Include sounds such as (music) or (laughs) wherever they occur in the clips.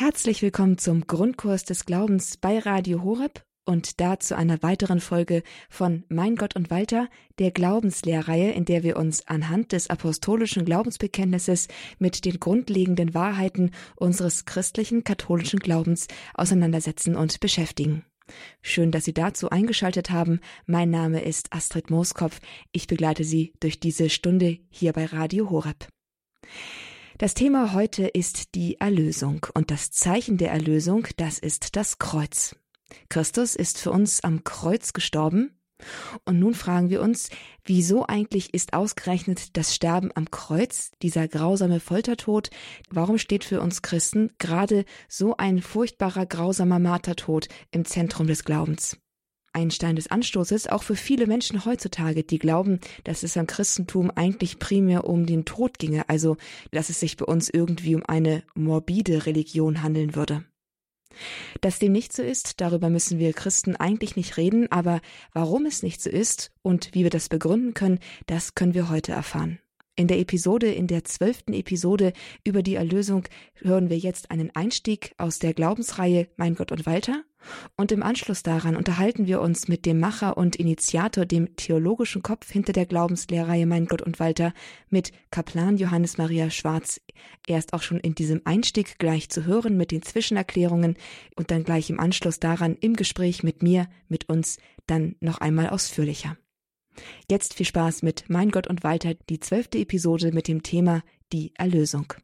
Herzlich willkommen zum Grundkurs des Glaubens bei Radio Horeb und da zu einer weiteren Folge von Mein Gott und Walter, der Glaubenslehrreihe, in der wir uns anhand des apostolischen Glaubensbekenntnisses mit den grundlegenden Wahrheiten unseres christlichen katholischen Glaubens auseinandersetzen und beschäftigen. Schön, dass Sie dazu eingeschaltet haben. Mein Name ist Astrid Mooskopf. Ich begleite Sie durch diese Stunde hier bei Radio Horeb. Das Thema heute ist die Erlösung und das Zeichen der Erlösung, das ist das Kreuz. Christus ist für uns am Kreuz gestorben. Und nun fragen wir uns, wieso eigentlich ist ausgerechnet das Sterben am Kreuz, dieser grausame Foltertod, warum steht für uns Christen gerade so ein furchtbarer, grausamer Martertod im Zentrum des Glaubens? Ein Stein des Anstoßes auch für viele Menschen heutzutage, die glauben, dass es am Christentum eigentlich primär um den Tod ginge, also dass es sich bei uns irgendwie um eine morbide Religion handeln würde. Dass dem nicht so ist, darüber müssen wir Christen eigentlich nicht reden, aber warum es nicht so ist und wie wir das begründen können, das können wir heute erfahren. In der Episode, in der zwölften Episode über die Erlösung hören wir jetzt einen Einstieg aus der Glaubensreihe Mein Gott und Walter und im Anschluss daran unterhalten wir uns mit dem Macher und Initiator, dem theologischen Kopf hinter der Glaubenslehrreihe Mein Gott und Walter, mit Kaplan Johannes Maria Schwarz. Er ist auch schon in diesem Einstieg gleich zu hören mit den Zwischenerklärungen und dann gleich im Anschluss daran im Gespräch mit mir, mit uns, dann noch einmal ausführlicher. Jetzt viel Spaß mit Mein Gott und Walter, die zwölfte Episode mit dem Thema Die Erlösung.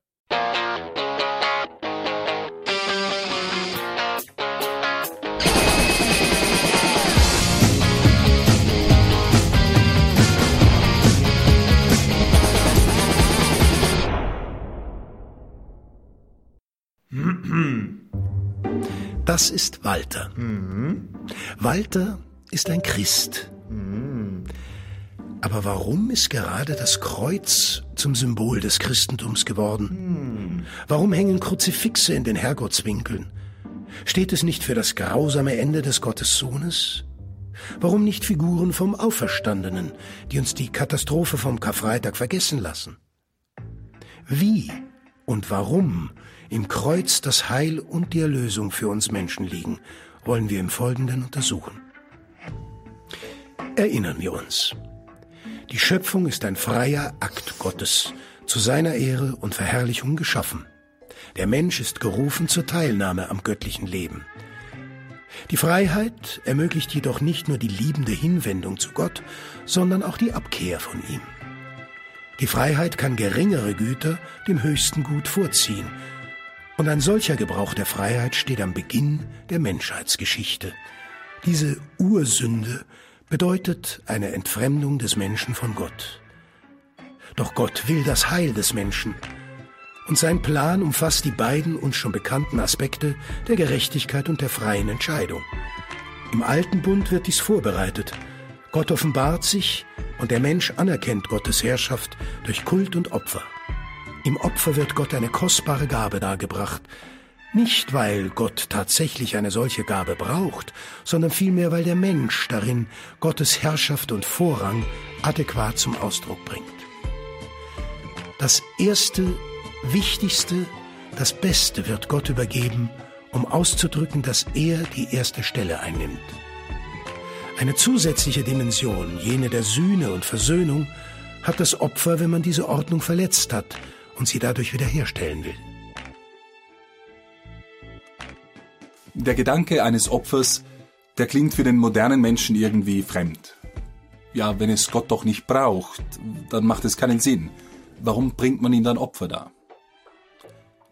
Das ist Walter. Mhm. Walter ist ein Christ. Aber warum ist gerade das Kreuz zum Symbol des Christentums geworden? Warum hängen Kruzifixe in den Herrgottswinkeln? Steht es nicht für das grausame Ende des Gottessohnes? Warum nicht Figuren vom Auferstandenen, die uns die Katastrophe vom Karfreitag vergessen lassen? Wie und warum im Kreuz das Heil und die Erlösung für uns Menschen liegen, wollen wir im Folgenden untersuchen. Erinnern wir uns. Die Schöpfung ist ein freier Akt Gottes, zu seiner Ehre und Verherrlichung geschaffen. Der Mensch ist gerufen zur Teilnahme am göttlichen Leben. Die Freiheit ermöglicht jedoch nicht nur die liebende Hinwendung zu Gott, sondern auch die Abkehr von ihm. Die Freiheit kann geringere Güter dem höchsten Gut vorziehen, und ein solcher Gebrauch der Freiheit steht am Beginn der Menschheitsgeschichte. Diese Ursünde bedeutet eine Entfremdung des Menschen von Gott. Doch Gott will das Heil des Menschen. Und sein Plan umfasst die beiden uns schon bekannten Aspekte der Gerechtigkeit und der freien Entscheidung. Im Alten Bund wird dies vorbereitet. Gott offenbart sich und der Mensch anerkennt Gottes Herrschaft durch Kult und Opfer. Im Opfer wird Gott eine kostbare Gabe dargebracht, nicht weil Gott tatsächlich eine solche Gabe braucht, sondern vielmehr weil der Mensch darin Gottes Herrschaft und Vorrang adäquat zum Ausdruck bringt. Das Erste, Wichtigste, das Beste wird Gott übergeben, um auszudrücken, dass er die erste Stelle einnimmt. Eine zusätzliche Dimension, jene der Sühne und Versöhnung, hat das Opfer, wenn man diese Ordnung verletzt hat und sie dadurch wiederherstellen will. Der Gedanke eines Opfers, der klingt für den modernen Menschen irgendwie fremd. Ja, wenn es Gott doch nicht braucht, dann macht es keinen Sinn. Warum bringt man ihm dann Opfer dar?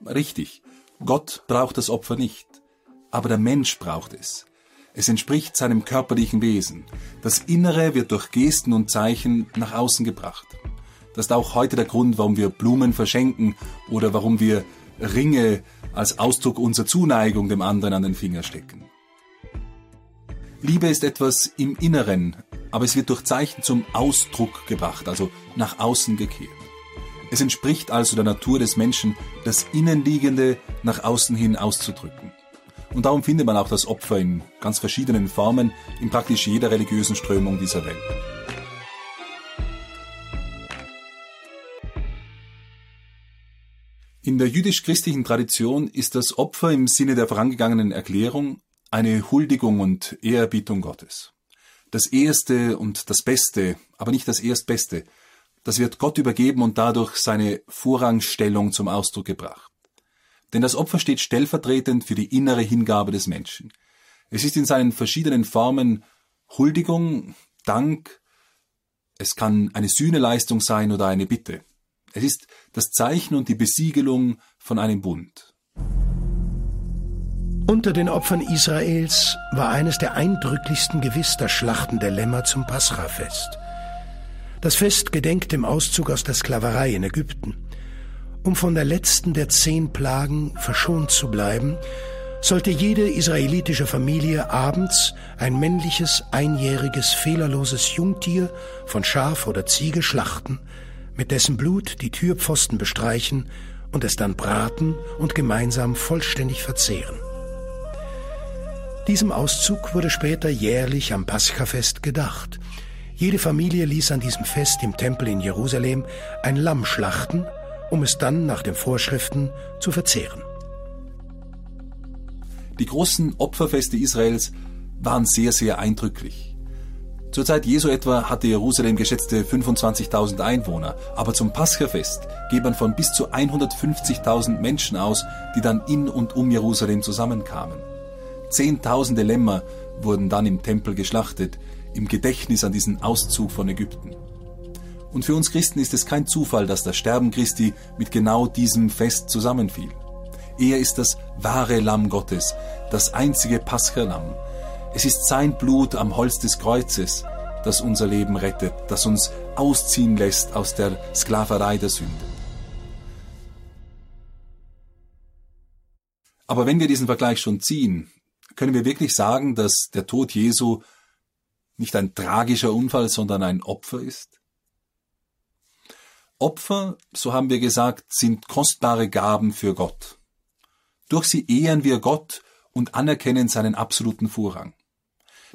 Richtig, Gott braucht das Opfer nicht, aber der Mensch braucht es. Es entspricht seinem körperlichen Wesen. Das Innere wird durch Gesten und Zeichen nach außen gebracht. Das ist auch heute der Grund, warum wir Blumen verschenken oder warum wir Ringe als Ausdruck unserer Zuneigung dem anderen an den Finger stecken. Liebe ist etwas im Inneren, aber es wird durch Zeichen zum Ausdruck gebracht, also nach außen gekehrt. Es entspricht also der Natur des Menschen, das Innenliegende nach außen hin auszudrücken. Und darum findet man auch das Opfer in ganz verschiedenen Formen in praktisch jeder religiösen Strömung dieser Welt. In der jüdisch-christlichen Tradition ist das Opfer im Sinne der vorangegangenen Erklärung eine Huldigung und Ehrerbietung Gottes. Das Erste und das Beste, aber nicht das Erstbeste, das wird Gott übergeben und dadurch seine Vorrangstellung zum Ausdruck gebracht. Denn das Opfer steht stellvertretend für die innere Hingabe des Menschen. Es ist in seinen verschiedenen Formen Huldigung, Dank, es kann eine Sühneleistung sein oder eine Bitte. Es ist das Zeichen und die Besiegelung von einem Bund. Unter den Opfern Israels war eines der eindrücklichsten gewiss das Schlachten der Lämmer zum Pascha-Fest. Das Fest gedenkt dem Auszug aus der Sklaverei in Ägypten. Um von der letzten der zehn Plagen verschont zu bleiben, sollte jede israelitische Familie abends ein männliches, einjähriges, fehlerloses Jungtier von Schaf oder Ziege schlachten mit dessen Blut die Türpfosten bestreichen und es dann braten und gemeinsam vollständig verzehren. Diesem Auszug wurde später jährlich am Paschafest gedacht. Jede Familie ließ an diesem Fest im Tempel in Jerusalem ein Lamm schlachten, um es dann nach den Vorschriften zu verzehren. Die großen Opferfeste Israels waren sehr, sehr eindrücklich. Zur Zeit Jesu etwa hatte Jerusalem geschätzte 25.000 Einwohner, aber zum Paschafest geht man von bis zu 150.000 Menschen aus, die dann in und um Jerusalem zusammenkamen. Zehntausende Lämmer wurden dann im Tempel geschlachtet, im Gedächtnis an diesen Auszug von Ägypten. Und für uns Christen ist es kein Zufall, dass das Sterben Christi mit genau diesem Fest zusammenfiel. Er ist das wahre Lamm Gottes, das einzige Paschalamm, es ist sein Blut am Holz des Kreuzes, das unser Leben rettet, das uns ausziehen lässt aus der Sklaverei der Sünde. Aber wenn wir diesen Vergleich schon ziehen, können wir wirklich sagen, dass der Tod Jesu nicht ein tragischer Unfall, sondern ein Opfer ist? Opfer, so haben wir gesagt, sind kostbare Gaben für Gott. Durch sie ehren wir Gott und anerkennen seinen absoluten Vorrang.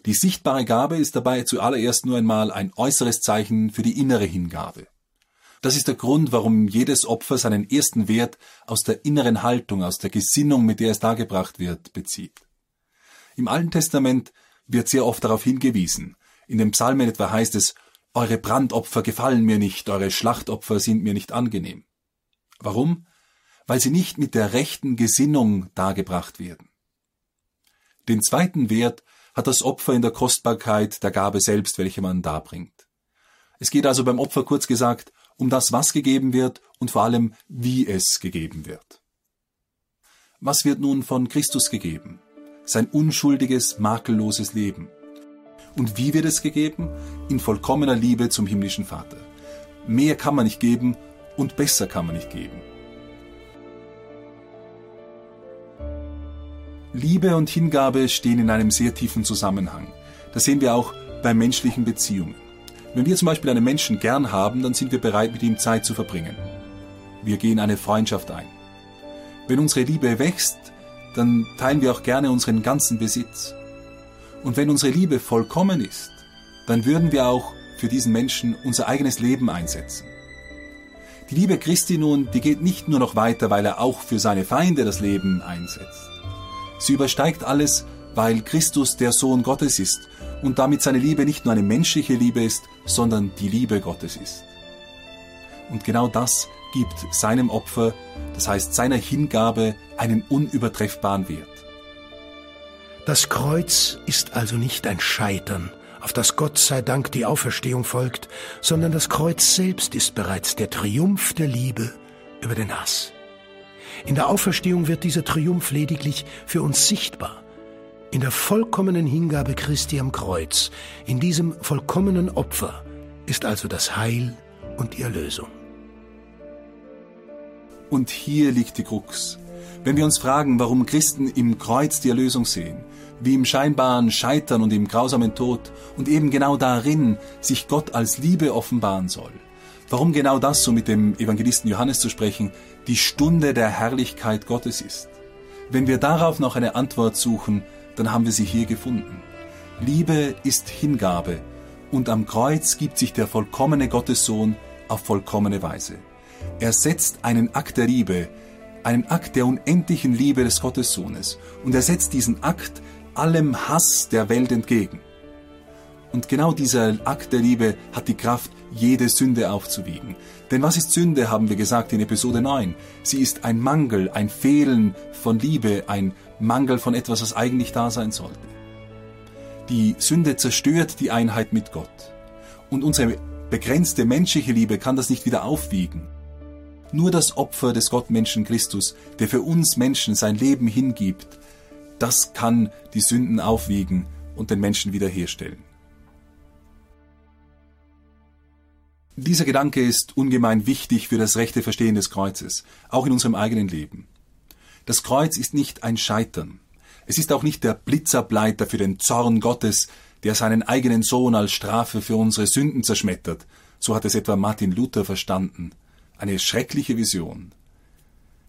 Die sichtbare Gabe ist dabei zuallererst nur einmal ein äußeres Zeichen für die innere Hingabe. Das ist der Grund, warum jedes Opfer seinen ersten Wert aus der inneren Haltung, aus der Gesinnung, mit der es dargebracht wird, bezieht. Im Alten Testament wird sehr oft darauf hingewiesen. In den Psalmen etwa heißt es, eure Brandopfer gefallen mir nicht, eure Schlachtopfer sind mir nicht angenehm. Warum? Weil sie nicht mit der rechten Gesinnung dargebracht werden. Den zweiten Wert hat das Opfer in der Kostbarkeit der Gabe selbst, welche man darbringt. Es geht also beim Opfer kurz gesagt um das, was gegeben wird und vor allem, wie es gegeben wird. Was wird nun von Christus gegeben? Sein unschuldiges, makelloses Leben. Und wie wird es gegeben? In vollkommener Liebe zum himmlischen Vater. Mehr kann man nicht geben und besser kann man nicht geben. Liebe und Hingabe stehen in einem sehr tiefen Zusammenhang. Das sehen wir auch bei menschlichen Beziehungen. Wenn wir zum Beispiel einen Menschen gern haben, dann sind wir bereit, mit ihm Zeit zu verbringen. Wir gehen eine Freundschaft ein. Wenn unsere Liebe wächst, dann teilen wir auch gerne unseren ganzen Besitz. Und wenn unsere Liebe vollkommen ist, dann würden wir auch für diesen Menschen unser eigenes Leben einsetzen. Die Liebe Christi nun, die geht nicht nur noch weiter, weil er auch für seine Feinde das Leben einsetzt. Sie übersteigt alles, weil Christus der Sohn Gottes ist und damit seine Liebe nicht nur eine menschliche Liebe ist, sondern die Liebe Gottes ist. Und genau das gibt seinem Opfer, das heißt seiner Hingabe, einen unübertreffbaren Wert. Das Kreuz ist also nicht ein Scheitern, auf das Gott sei Dank die Auferstehung folgt, sondern das Kreuz selbst ist bereits der Triumph der Liebe über den Hass. In der Auferstehung wird dieser Triumph lediglich für uns sichtbar. In der vollkommenen Hingabe Christi am Kreuz, in diesem vollkommenen Opfer, ist also das Heil und die Erlösung. Und hier liegt die Krux. Wenn wir uns fragen, warum Christen im Kreuz die Erlösung sehen, wie im scheinbaren Scheitern und im grausamen Tod und eben genau darin sich Gott als Liebe offenbaren soll, warum genau das, so mit dem Evangelisten Johannes zu sprechen, die Stunde der Herrlichkeit Gottes ist. Wenn wir darauf noch eine Antwort suchen, dann haben wir sie hier gefunden. Liebe ist Hingabe und am Kreuz gibt sich der vollkommene Gottessohn auf vollkommene Weise. Er setzt einen Akt der Liebe, einen Akt der unendlichen Liebe des Gottessohnes. Und er setzt diesen Akt allem Hass der Welt entgegen. Und genau dieser Akt der Liebe hat die Kraft, jede Sünde aufzuwiegen. Denn was ist Sünde, haben wir gesagt in Episode 9? Sie ist ein Mangel, ein Fehlen von Liebe, ein Mangel von etwas, was eigentlich da sein sollte. Die Sünde zerstört die Einheit mit Gott. Und unsere begrenzte menschliche Liebe kann das nicht wieder aufwiegen. Nur das Opfer des Gottmenschen Christus, der für uns Menschen sein Leben hingibt, das kann die Sünden aufwiegen und den Menschen wiederherstellen. Dieser Gedanke ist ungemein wichtig für das rechte Verstehen des Kreuzes, auch in unserem eigenen Leben. Das Kreuz ist nicht ein Scheitern. Es ist auch nicht der Blitzableiter für den Zorn Gottes, der seinen eigenen Sohn als Strafe für unsere Sünden zerschmettert. So hat es etwa Martin Luther verstanden. Eine schreckliche Vision.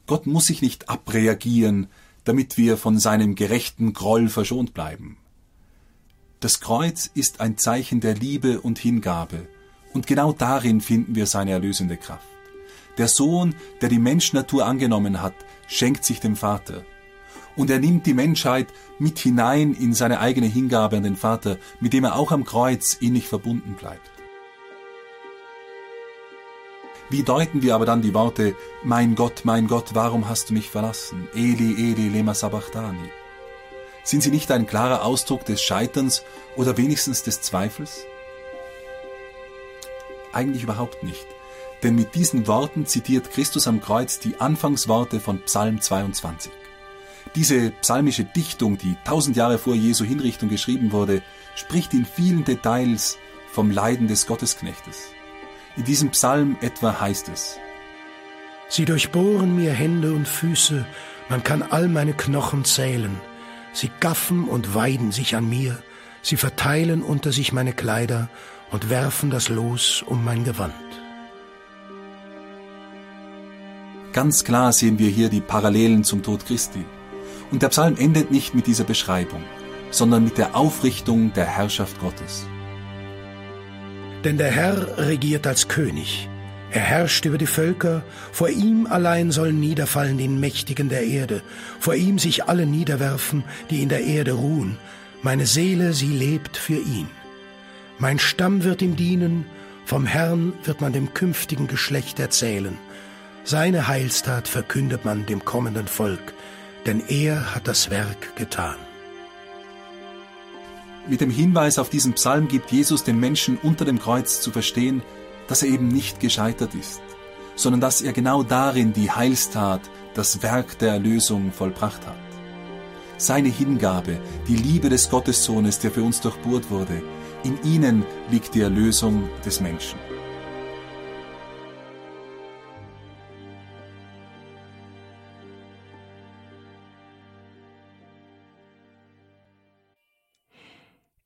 Gott muss sich nicht abreagieren, damit wir von seinem gerechten Groll verschont bleiben. Das Kreuz ist ein Zeichen der Liebe und Hingabe, und genau darin finden wir seine erlösende Kraft. Der Sohn, der die Menschnatur angenommen hat, schenkt sich dem Vater. Und er nimmt die Menschheit mit hinein in seine eigene Hingabe an den Vater, mit dem er auch am Kreuz innig verbunden bleibt. Wie deuten wir aber dann die Worte, Mein Gott, mein Gott, warum hast du mich verlassen? Eli, Eli, lema sabachthani. Sind sie nicht ein klarer Ausdruck des Scheiterns oder wenigstens des Zweifels? Eigentlich überhaupt nicht. Denn mit diesen Worten zitiert Christus am Kreuz die Anfangsworte von Psalm 22. Diese psalmische Dichtung, die tausend Jahre vor Jesu Hinrichtung geschrieben wurde, spricht in vielen Details vom Leiden des Gottesknechtes. In diesem Psalm etwa heißt es, Sie durchbohren mir Hände und Füße, man kann all meine Knochen zählen. Sie gaffen und weiden sich an mir, sie verteilen unter sich meine Kleider und werfen das Los um mein Gewand. Ganz klar sehen wir hier die Parallelen zum Tod Christi. Und der Psalm endet nicht mit dieser Beschreibung, sondern mit der Aufrichtung der Herrschaft Gottes. Denn der Herr regiert als König. Er herrscht über die Völker, vor ihm allein sollen niederfallen die Mächtigen der Erde, vor ihm sich alle niederwerfen, die in der Erde ruhen. Meine Seele, sie lebt für ihn. Mein Stamm wird ihm dienen, vom Herrn wird man dem künftigen Geschlecht erzählen. Seine Heilstat verkündet man dem kommenden Volk, denn er hat das Werk getan. Mit dem Hinweis auf diesen Psalm gibt Jesus den Menschen unter dem Kreuz zu verstehen, dass er eben nicht gescheitert ist, sondern dass er genau darin die Heilstat, das Werk der Erlösung vollbracht hat. Seine Hingabe, die Liebe des Gottessohnes, der für uns durchbohrt wurde, in ihnen liegt die Erlösung des Menschen.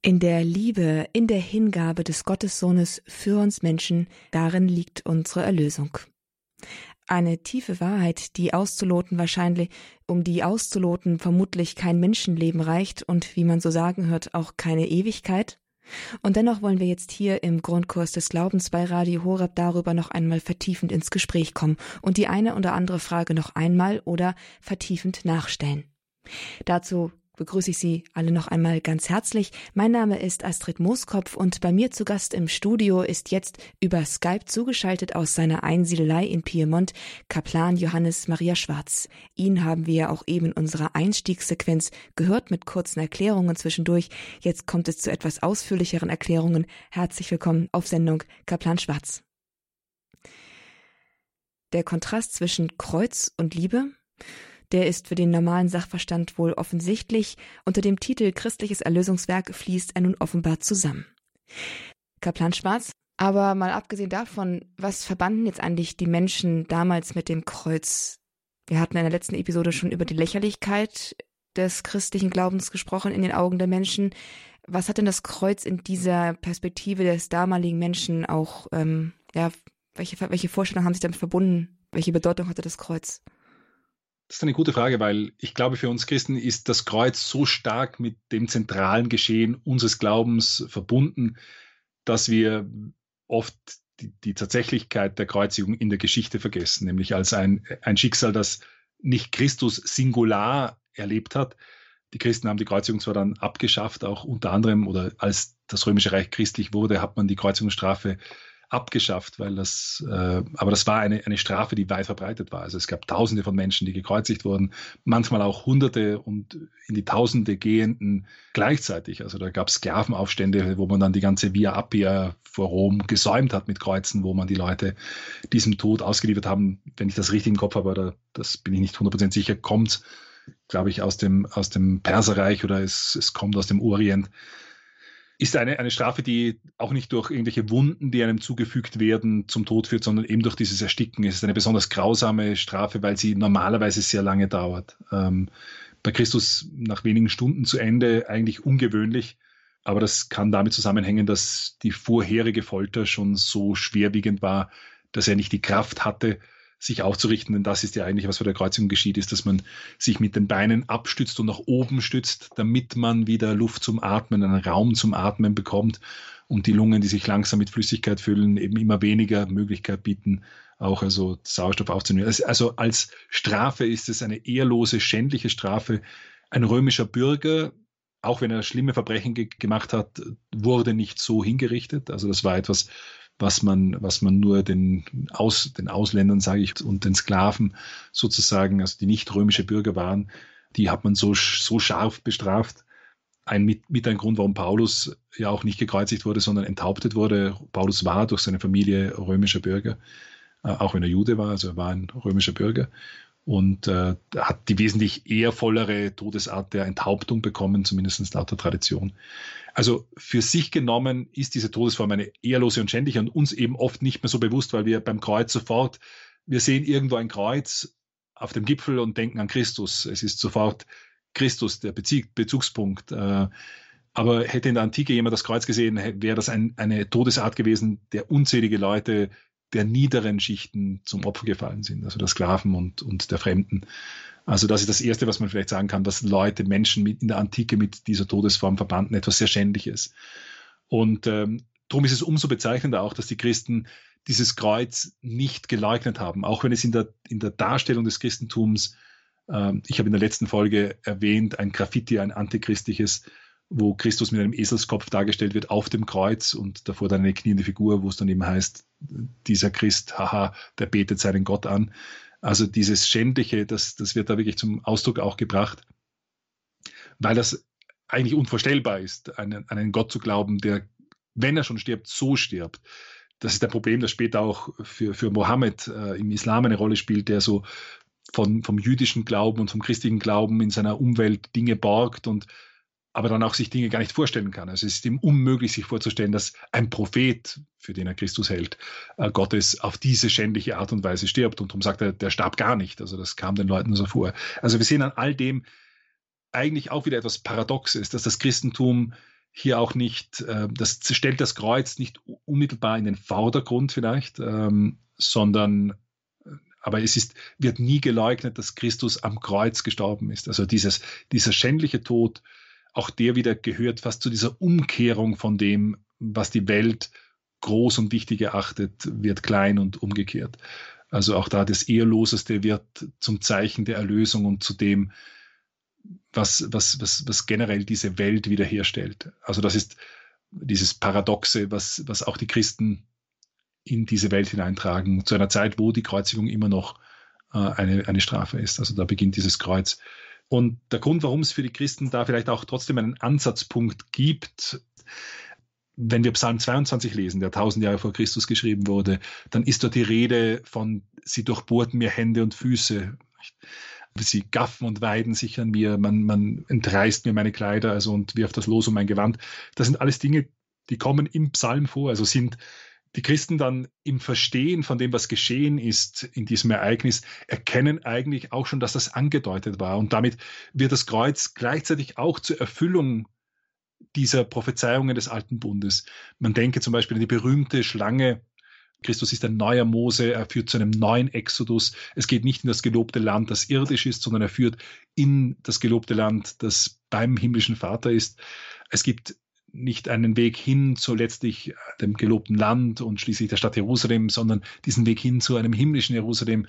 In der Liebe, in der Hingabe des Gottessohnes für uns Menschen, darin liegt unsere Erlösung. Eine tiefe Wahrheit, die auszuloten wahrscheinlich, um die auszuloten vermutlich kein Menschenleben reicht und wie man so sagen hört, auch keine Ewigkeit. Und dennoch wollen wir jetzt hier im Grundkurs des Glaubens bei Radio Horeb darüber noch einmal vertiefend ins Gespräch kommen und die eine oder andere Frage noch einmal oder vertiefend nachstellen. Dazu begrüße ich Sie alle noch einmal ganz herzlich. Mein Name ist Astrid Mooskopf und bei mir zu Gast im Studio ist jetzt über Skype zugeschaltet aus seiner Einsiedelei in Piemont Kaplan Johannes Maria Schwarz. Ihn haben wir auch eben in unserer Einstiegssequenz gehört mit kurzen Erklärungen zwischendurch. Jetzt kommt es zu etwas ausführlicheren Erklärungen. Herzlich willkommen auf Sendung Kaplan Schwarz. Der Kontrast zwischen Kreuz und Liebe der ist für den normalen Sachverstand wohl offensichtlich. Unter dem Titel Christliches Erlösungswerk fließt er nun offenbar zusammen. Kaplan Schwarz, aber mal abgesehen davon, was verbanden jetzt eigentlich die Menschen damals mit dem Kreuz? Wir hatten in der letzten Episode schon über die Lächerlichkeit des christlichen Glaubens gesprochen in den Augen der Menschen. Was hat denn das Kreuz in dieser Perspektive des damaligen Menschen auch, ähm, ja, welche, welche Vorstellungen haben sich damit verbunden? Welche Bedeutung hatte das Kreuz? Das ist eine gute Frage, weil ich glaube, für uns Christen ist das Kreuz so stark mit dem zentralen Geschehen unseres Glaubens verbunden, dass wir oft die, die Tatsächlichkeit der Kreuzigung in der Geschichte vergessen, nämlich als ein, ein Schicksal, das nicht Christus singular erlebt hat. Die Christen haben die Kreuzigung zwar dann abgeschafft, auch unter anderem, oder als das Römische Reich christlich wurde, hat man die Kreuzigungsstrafe abgeschafft, weil das, äh, aber das war eine, eine Strafe, die weit verbreitet war. Also es gab Tausende von Menschen, die gekreuzigt wurden, manchmal auch Hunderte und in die Tausende gehenden gleichzeitig. Also da gab es Sklavenaufstände, wo man dann die ganze Via Appia vor Rom gesäumt hat mit Kreuzen, wo man die Leute diesem Tod ausgeliefert haben. Wenn ich das richtig im Kopf habe, aber das bin ich nicht 100% sicher, kommt, glaube ich, aus dem, aus dem Perserreich oder es, es kommt aus dem Orient ist eine, eine Strafe, die auch nicht durch irgendwelche Wunden, die einem zugefügt werden, zum Tod führt, sondern eben durch dieses Ersticken. Es ist eine besonders grausame Strafe, weil sie normalerweise sehr lange dauert. Ähm, bei Christus nach wenigen Stunden zu Ende eigentlich ungewöhnlich, aber das kann damit zusammenhängen, dass die vorherige Folter schon so schwerwiegend war, dass er nicht die Kraft hatte, sich aufzurichten, denn das ist ja eigentlich, was bei der Kreuzigung geschieht, ist, dass man sich mit den Beinen abstützt und nach oben stützt, damit man wieder Luft zum Atmen, einen Raum zum Atmen bekommt und die Lungen, die sich langsam mit Flüssigkeit füllen, eben immer weniger Möglichkeit bieten, auch also Sauerstoff aufzunehmen. Also, also als Strafe ist es eine ehrlose, schändliche Strafe. Ein römischer Bürger, auch wenn er schlimme Verbrechen ge gemacht hat, wurde nicht so hingerichtet. Also das war etwas, was man, was man nur den, Aus, den Ausländern, sage ich, und den Sklaven sozusagen, also die nicht römische Bürger waren, die hat man so, so scharf bestraft. Ein, mit, mit ein Grund, warum Paulus ja auch nicht gekreuzigt wurde, sondern enthauptet wurde. Paulus war durch seine Familie römischer Bürger, äh, auch wenn er Jude war, also er war ein römischer Bürger und äh, hat die wesentlich ehrvollere Todesart der Enthauptung bekommen, zumindest laut der Tradition. Also für sich genommen ist diese Todesform eine ehrlose und schändliche und uns eben oft nicht mehr so bewusst, weil wir beim Kreuz sofort, wir sehen irgendwo ein Kreuz auf dem Gipfel und denken an Christus. Es ist sofort Christus der Bezugspunkt. Äh, aber hätte in der Antike jemand das Kreuz gesehen, wäre das ein, eine Todesart gewesen, der unzählige Leute der niederen Schichten zum Opfer gefallen sind, also der Sklaven und, und der Fremden. Also das ist das Erste, was man vielleicht sagen kann, dass Leute, Menschen mit, in der Antike mit dieser Todesform verbanden, etwas sehr Schändliches. Und ähm, darum ist es umso bezeichnender auch, dass die Christen dieses Kreuz nicht geleugnet haben, auch wenn es in der, in der Darstellung des Christentums, äh, ich habe in der letzten Folge erwähnt, ein Graffiti, ein antichristliches, wo Christus mit einem Eselskopf dargestellt wird auf dem Kreuz und davor dann eine kniende Figur, wo es dann eben heißt, dieser Christ, haha, der betet seinen Gott an. Also dieses Schändliche, das, das wird da wirklich zum Ausdruck auch gebracht, weil das eigentlich unvorstellbar ist, einen, einen Gott zu glauben, der, wenn er schon stirbt, so stirbt. Das ist ein Problem, das später auch für, für Mohammed äh, im Islam eine Rolle spielt, der so von, vom jüdischen Glauben und vom christlichen Glauben in seiner Umwelt Dinge borgt und aber dann auch sich Dinge gar nicht vorstellen kann. Also es ist ihm unmöglich, sich vorzustellen, dass ein Prophet, für den er Christus hält, äh, Gottes auf diese schändliche Art und Weise stirbt. Und darum sagt er, der starb gar nicht. Also das kam den Leuten so vor. Also wir sehen an all dem eigentlich auch wieder etwas Paradoxes, dass das Christentum hier auch nicht, äh, das stellt das Kreuz nicht unmittelbar in den Vordergrund vielleicht, ähm, sondern äh, aber es ist, wird nie geleugnet, dass Christus am Kreuz gestorben ist. Also dieses, dieser schändliche Tod, auch der wieder gehört fast zu dieser Umkehrung von dem, was die Welt groß und wichtig erachtet, wird klein und umgekehrt. Also auch da das Ehrloseste wird zum Zeichen der Erlösung und zu dem, was, was, was, was generell diese Welt wiederherstellt. Also das ist dieses Paradoxe, was, was auch die Christen in diese Welt hineintragen, zu einer Zeit, wo die Kreuzigung immer noch äh, eine, eine Strafe ist. Also da beginnt dieses Kreuz und der Grund, warum es für die Christen da vielleicht auch trotzdem einen Ansatzpunkt gibt, wenn wir Psalm 22 lesen, der tausend Jahre vor Christus geschrieben wurde, dann ist dort die Rede von, sie durchbohrten mir Hände und Füße. Sie gaffen und weiden sich an mir, man, man entreißt mir meine Kleider also und wirft das Los um mein Gewand. Das sind alles Dinge, die kommen im Psalm vor, also sind die Christen dann im Verstehen von dem, was geschehen ist in diesem Ereignis, erkennen eigentlich auch schon, dass das angedeutet war. Und damit wird das Kreuz gleichzeitig auch zur Erfüllung dieser Prophezeiungen des Alten Bundes. Man denke zum Beispiel an die berühmte Schlange. Christus ist ein neuer Mose, er führt zu einem neuen Exodus. Es geht nicht in das gelobte Land, das irdisch ist, sondern er führt in das gelobte Land, das beim himmlischen Vater ist. Es gibt nicht einen Weg hin zu letztlich äh, dem gelobten Land und schließlich der Stadt Jerusalem, sondern diesen Weg hin zu einem himmlischen Jerusalem.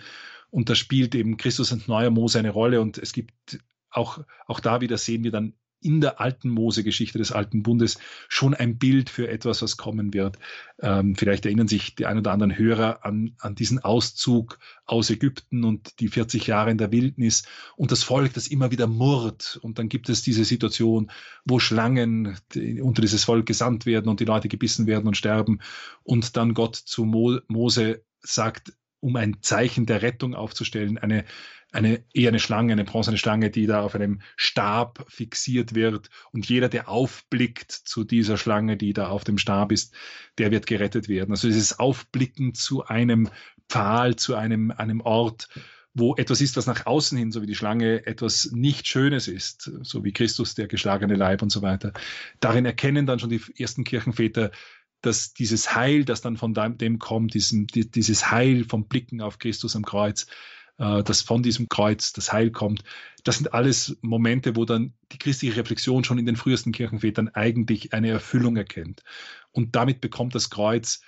Und da spielt eben Christus und neuer Mose eine Rolle. Und es gibt auch, auch da wieder sehen wir dann in der alten Mose-Geschichte des alten Bundes schon ein Bild für etwas, was kommen wird. Ähm, vielleicht erinnern sich die ein oder anderen Hörer an, an diesen Auszug aus Ägypten und die 40 Jahre in der Wildnis und das Volk, das immer wieder murrt. Und dann gibt es diese Situation, wo Schlangen unter dieses Volk gesandt werden und die Leute gebissen werden und sterben. Und dann Gott zu Mo Mose sagt, um ein Zeichen der Rettung aufzustellen, eine eine, eher eine Schlange, eine bronzene Schlange, die da auf einem Stab fixiert wird. Und jeder, der aufblickt zu dieser Schlange, die da auf dem Stab ist, der wird gerettet werden. Also dieses Aufblicken zu einem Pfahl, zu einem, einem Ort, wo etwas ist, was nach außen hin, so wie die Schlange, etwas nicht Schönes ist, so wie Christus, der geschlagene Leib und so weiter. Darin erkennen dann schon die ersten Kirchenväter, dass dieses Heil, das dann von dem kommt, diesem, dieses Heil vom Blicken auf Christus am Kreuz, äh, dass von diesem Kreuz das Heil kommt. Das sind alles Momente, wo dann die christliche Reflexion schon in den frühesten Kirchenvätern eigentlich eine Erfüllung erkennt. Und damit bekommt das Kreuz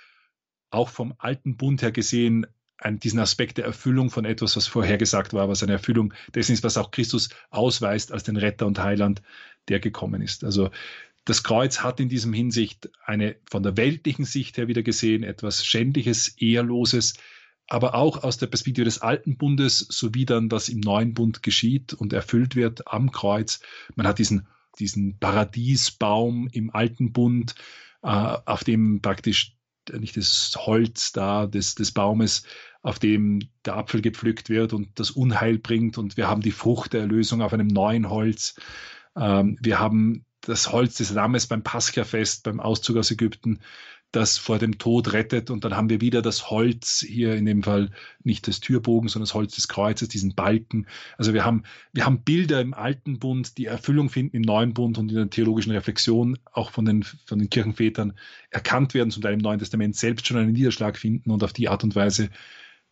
auch vom alten Bund her gesehen einen, diesen Aspekt der Erfüllung von etwas, was vorhergesagt war, was eine Erfüllung dessen ist, was auch Christus ausweist als den Retter und Heiland, der gekommen ist. Also das Kreuz hat in diesem Hinsicht eine von der weltlichen Sicht her wieder gesehen etwas Schändliches, Ehrloses, aber auch aus der Perspektive des alten Bundes, sowie dann das im neuen Bund geschieht und erfüllt wird am Kreuz. Man hat diesen, diesen Paradiesbaum im alten Bund, äh, auf dem praktisch nicht das Holz da des, des Baumes, auf dem der Apfel gepflückt wird und das Unheil bringt. Und wir haben die Frucht der Erlösung auf einem neuen Holz. Ähm, wir haben das Holz des Lammes beim Pascha-Fest, beim Auszug aus Ägypten das vor dem Tod rettet. Und dann haben wir wieder das Holz hier in dem Fall nicht das Türbogen, sondern das Holz des Kreuzes, diesen Balken. Also wir haben, wir haben Bilder im alten Bund, die Erfüllung finden im neuen Bund und in der theologischen Reflexion auch von den, von den Kirchenvätern erkannt werden, zum Teil im Neuen Testament selbst schon einen Niederschlag finden und auf die Art und Weise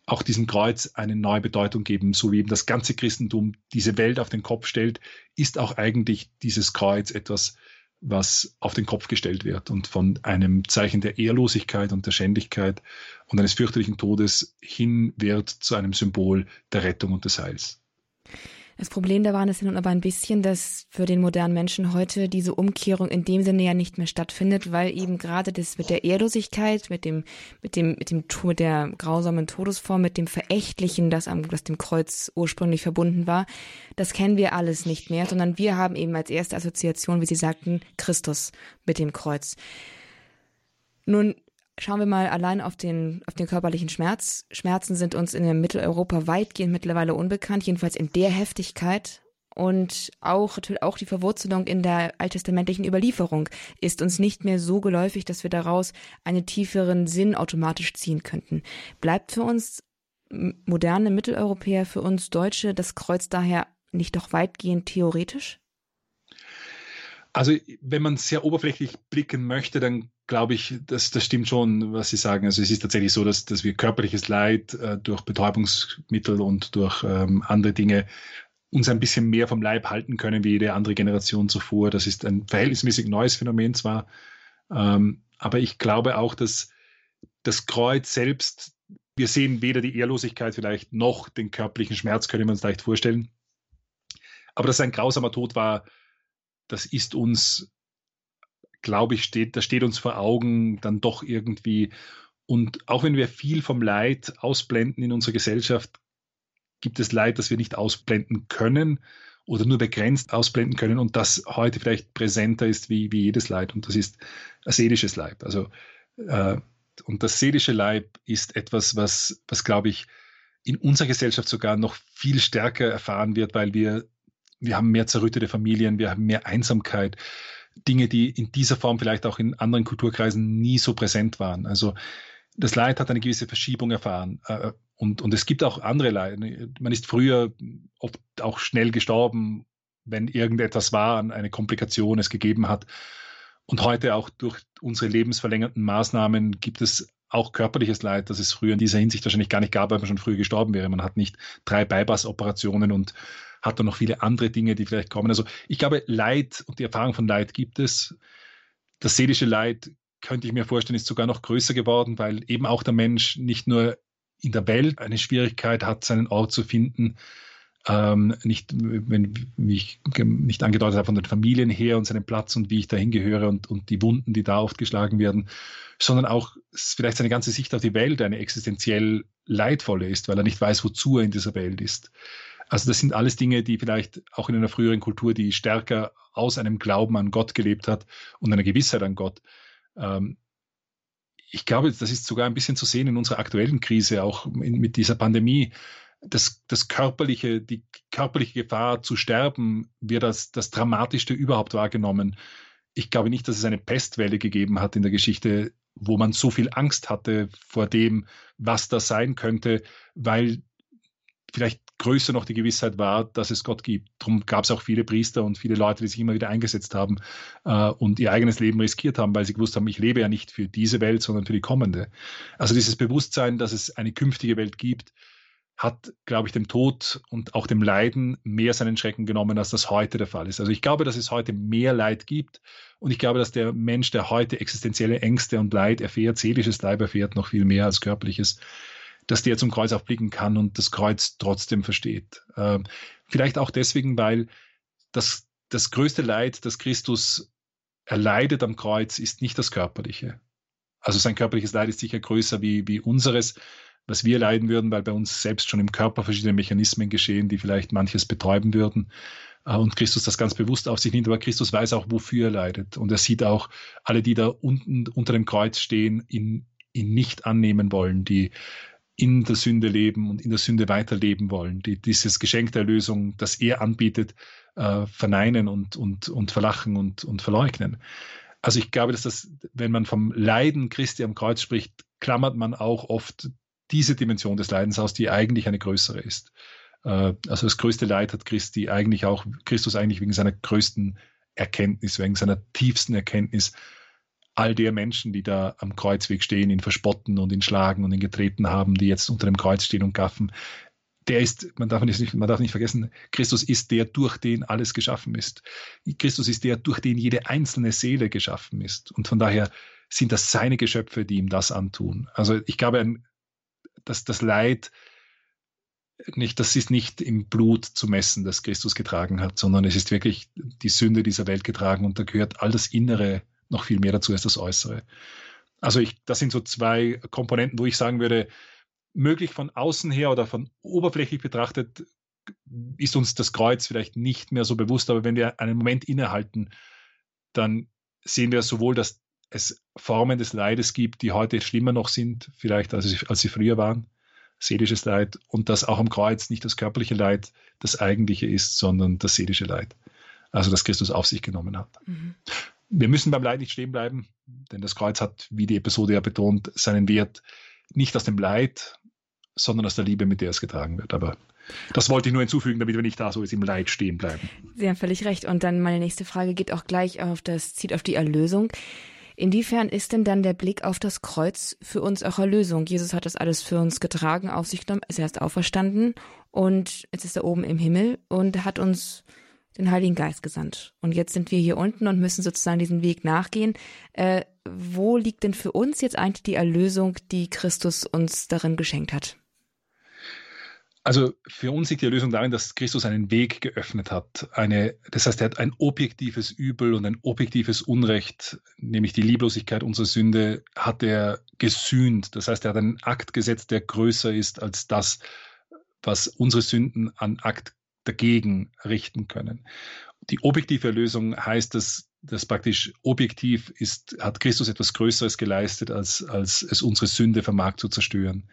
auch diesem Kreuz eine neue Bedeutung geben, so wie eben das ganze Christentum diese Welt auf den Kopf stellt, ist auch eigentlich dieses Kreuz etwas, was auf den Kopf gestellt wird und von einem Zeichen der Ehrlosigkeit und der Schändlichkeit und eines fürchterlichen Todes hin wird zu einem Symbol der Rettung und des Heils. Das Problem daran ist nun aber ein bisschen, dass für den modernen Menschen heute diese Umkehrung in dem Sinne ja nicht mehr stattfindet, weil eben gerade das mit der Ehrlosigkeit, mit dem, mit dem, mit dem, mit der grausamen Todesform, mit dem Verächtlichen, das am, das dem Kreuz ursprünglich verbunden war, das kennen wir alles nicht mehr, sondern wir haben eben als erste Assoziation, wie Sie sagten, Christus mit dem Kreuz. Nun Schauen wir mal allein auf den, auf den körperlichen Schmerz. Schmerzen sind uns in Mitteleuropa weitgehend mittlerweile unbekannt, jedenfalls in der Heftigkeit. Und auch, auch die Verwurzelung in der alttestamentlichen Überlieferung ist uns nicht mehr so geläufig, dass wir daraus einen tieferen Sinn automatisch ziehen könnten. Bleibt für uns moderne Mitteleuropäer, für uns Deutsche das Kreuz daher nicht doch weitgehend theoretisch? Also, wenn man sehr oberflächlich blicken möchte, dann glaube ich, das, das stimmt schon, was Sie sagen. Also es ist tatsächlich so, dass, dass wir körperliches Leid äh, durch Betäubungsmittel und durch ähm, andere Dinge uns ein bisschen mehr vom Leib halten können wie jede andere Generation zuvor. Das ist ein verhältnismäßig neues Phänomen zwar, ähm, aber ich glaube auch, dass das Kreuz selbst, wir sehen weder die Ehrlosigkeit vielleicht noch den körperlichen Schmerz, können wir uns leicht vorstellen. Aber dass ein grausamer Tod war, das ist uns glaube ich, steht, das steht uns vor Augen dann doch irgendwie. Und auch wenn wir viel vom Leid ausblenden in unserer Gesellschaft, gibt es Leid, das wir nicht ausblenden können oder nur begrenzt ausblenden können und das heute vielleicht präsenter ist wie, wie jedes Leid. Und das ist ein seelisches Leid. Also, äh, und das seelische Leid ist etwas, was, was glaube ich, in unserer Gesellschaft sogar noch viel stärker erfahren wird, weil wir, wir haben mehr zerrüttete Familien, wir haben mehr Einsamkeit, Dinge, die in dieser Form vielleicht auch in anderen Kulturkreisen nie so präsent waren. Also das Leid hat eine gewisse Verschiebung erfahren. Äh, und, und es gibt auch andere Leid. Man ist früher oft auch schnell gestorben, wenn irgendetwas war, eine Komplikation es gegeben hat. Und heute auch durch unsere lebensverlängernden Maßnahmen gibt es auch körperliches Leid, das es früher in dieser Hinsicht wahrscheinlich gar nicht gab, weil man schon früher gestorben wäre. Man hat nicht drei Bypass-Operationen und hat dann noch viele andere Dinge, die vielleicht kommen. Also ich glaube, Leid und die Erfahrung von Leid gibt es. Das seelische Leid könnte ich mir vorstellen, ist sogar noch größer geworden, weil eben auch der Mensch nicht nur in der Welt eine Schwierigkeit hat, seinen Ort zu finden. Ähm, nicht, wenn, wie ich nicht angedeutet habe, von den Familien her und seinen Platz und wie ich dahin gehöre und, und die Wunden, die da oft geschlagen werden, sondern auch vielleicht seine ganze Sicht auf die Welt eine existenziell leidvolle ist, weil er nicht weiß, wozu er in dieser Welt ist. Also das sind alles Dinge, die vielleicht auch in einer früheren Kultur, die stärker aus einem Glauben an Gott gelebt hat und einer Gewissheit an Gott, ähm, ich glaube, das ist sogar ein bisschen zu sehen in unserer aktuellen Krise, auch in, mit dieser Pandemie. Das, das körperliche, die körperliche Gefahr zu sterben wird als das Dramatischste überhaupt wahrgenommen. Ich glaube nicht, dass es eine Pestwelle gegeben hat in der Geschichte, wo man so viel Angst hatte vor dem, was das sein könnte, weil vielleicht größer noch die Gewissheit war, dass es Gott gibt. Darum gab es auch viele Priester und viele Leute, die sich immer wieder eingesetzt haben äh, und ihr eigenes Leben riskiert haben, weil sie gewusst haben, ich lebe ja nicht für diese Welt, sondern für die kommende. Also dieses Bewusstsein, dass es eine künftige Welt gibt, hat, glaube ich, dem Tod und auch dem Leiden mehr seinen Schrecken genommen, als das heute der Fall ist. Also ich glaube, dass es heute mehr Leid gibt und ich glaube, dass der Mensch, der heute existenzielle Ängste und Leid erfährt, seelisches Leid erfährt, noch viel mehr als körperliches, dass der zum Kreuz aufblicken kann und das Kreuz trotzdem versteht. Äh, vielleicht auch deswegen, weil das, das größte Leid, das Christus erleidet am Kreuz, ist nicht das körperliche. Also sein körperliches Leid ist sicher größer wie, wie unseres, was wir leiden würden, weil bei uns selbst schon im Körper verschiedene Mechanismen geschehen, die vielleicht manches betäuben würden. Äh, und Christus das ganz bewusst auf sich nimmt, aber Christus weiß auch, wofür er leidet. Und er sieht auch alle, die da unten unter dem Kreuz stehen, ihn, ihn nicht annehmen wollen, die in der Sünde leben und in der Sünde weiterleben wollen, die dieses Geschenk der Erlösung, das er anbietet, äh, verneinen und, und, und verlachen und, und verleugnen. Also ich glaube, dass das, wenn man vom Leiden Christi am Kreuz spricht, klammert man auch oft diese Dimension des Leidens aus, die eigentlich eine größere ist. Äh, also das größte Leid hat Christi eigentlich auch, Christus eigentlich wegen seiner größten Erkenntnis, wegen seiner tiefsten Erkenntnis all der Menschen, die da am Kreuzweg stehen, ihn verspotten und ihn schlagen und ihn getreten haben, die jetzt unter dem Kreuz stehen und gaffen, der ist, man darf nicht, man darf nicht vergessen, Christus ist der, durch den alles geschaffen ist. Christus ist der, durch den jede einzelne Seele geschaffen ist. Und von daher sind das seine Geschöpfe, die ihm das antun. Also ich glaube, dass das Leid nicht, das ist nicht im Blut zu messen, das Christus getragen hat, sondern es ist wirklich die Sünde dieser Welt getragen und da gehört all das Innere noch viel mehr dazu als das Äußere. Also ich, das sind so zwei Komponenten, wo ich sagen würde, möglich von außen her oder von oberflächlich betrachtet ist uns das Kreuz vielleicht nicht mehr so bewusst, aber wenn wir einen Moment innehalten, dann sehen wir sowohl, dass es Formen des Leides gibt, die heute schlimmer noch sind, vielleicht als sie, als sie früher waren, seelisches Leid, und dass auch am Kreuz nicht das körperliche Leid das eigentliche ist, sondern das seelische Leid. Also, dass Christus auf sich genommen hat. Mhm wir müssen beim Leid nicht stehen bleiben, denn das Kreuz hat, wie die Episode ja betont, seinen Wert nicht aus dem Leid, sondern aus der Liebe, mit der es getragen wird. Aber das wollte ich nur hinzufügen, damit wir nicht da so jetzt im Leid stehen bleiben. Sie haben völlig recht. Und dann meine nächste Frage geht auch gleich auf das, zieht auf die Erlösung. Inwiefern ist denn dann der Blick auf das Kreuz für uns auch Erlösung? Jesus hat das alles für uns getragen, auf sich genommen, ist erst auferstanden und jetzt ist er oben im Himmel und hat uns den Heiligen Geist gesandt. Und jetzt sind wir hier unten und müssen sozusagen diesen Weg nachgehen. Äh, wo liegt denn für uns jetzt eigentlich die Erlösung, die Christus uns darin geschenkt hat? Also für uns liegt die Erlösung darin, dass Christus einen Weg geöffnet hat. Eine, das heißt, er hat ein objektives Übel und ein objektives Unrecht, nämlich die Lieblosigkeit unserer Sünde, hat er gesühnt. Das heißt, er hat einen Akt gesetzt, der größer ist als das, was unsere Sünden an Akt dagegen richten können. Die objektive Erlösung heißt, dass das praktisch objektiv ist, hat Christus etwas Größeres geleistet, als, als es unsere Sünde vermag zu zerstören.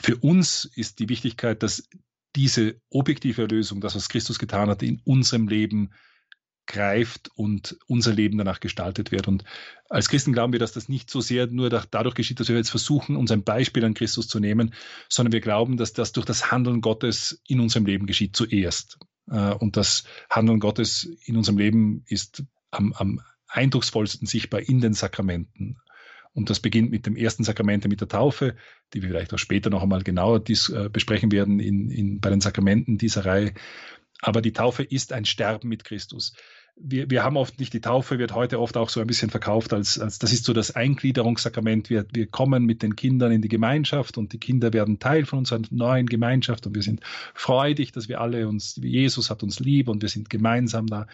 Für uns ist die Wichtigkeit, dass diese objektive Erlösung, das, was Christus getan hat, in unserem Leben greift und unser Leben danach gestaltet wird. Und als Christen glauben wir, dass das nicht so sehr nur dadurch geschieht, dass wir jetzt versuchen, uns ein Beispiel an Christus zu nehmen, sondern wir glauben, dass das durch das Handeln Gottes in unserem Leben geschieht zuerst. Äh, und das Handeln Gottes in unserem Leben ist am, am eindrucksvollsten sichtbar in den Sakramenten. Und das beginnt mit dem ersten Sakrament, mit der Taufe, die wir vielleicht auch später noch einmal genauer dies, äh, besprechen werden in, in, bei den Sakramenten dieser Reihe. Aber die Taufe ist ein Sterben mit Christus. Wir, wir haben oft nicht die Taufe, wird heute oft auch so ein bisschen verkauft als, als das ist so das Eingliederungssakrament. Wir, wir kommen mit den Kindern in die Gemeinschaft und die Kinder werden Teil von unserer neuen Gemeinschaft und wir sind freudig, dass wir alle uns, Jesus hat uns lieb und wir sind gemeinsam da.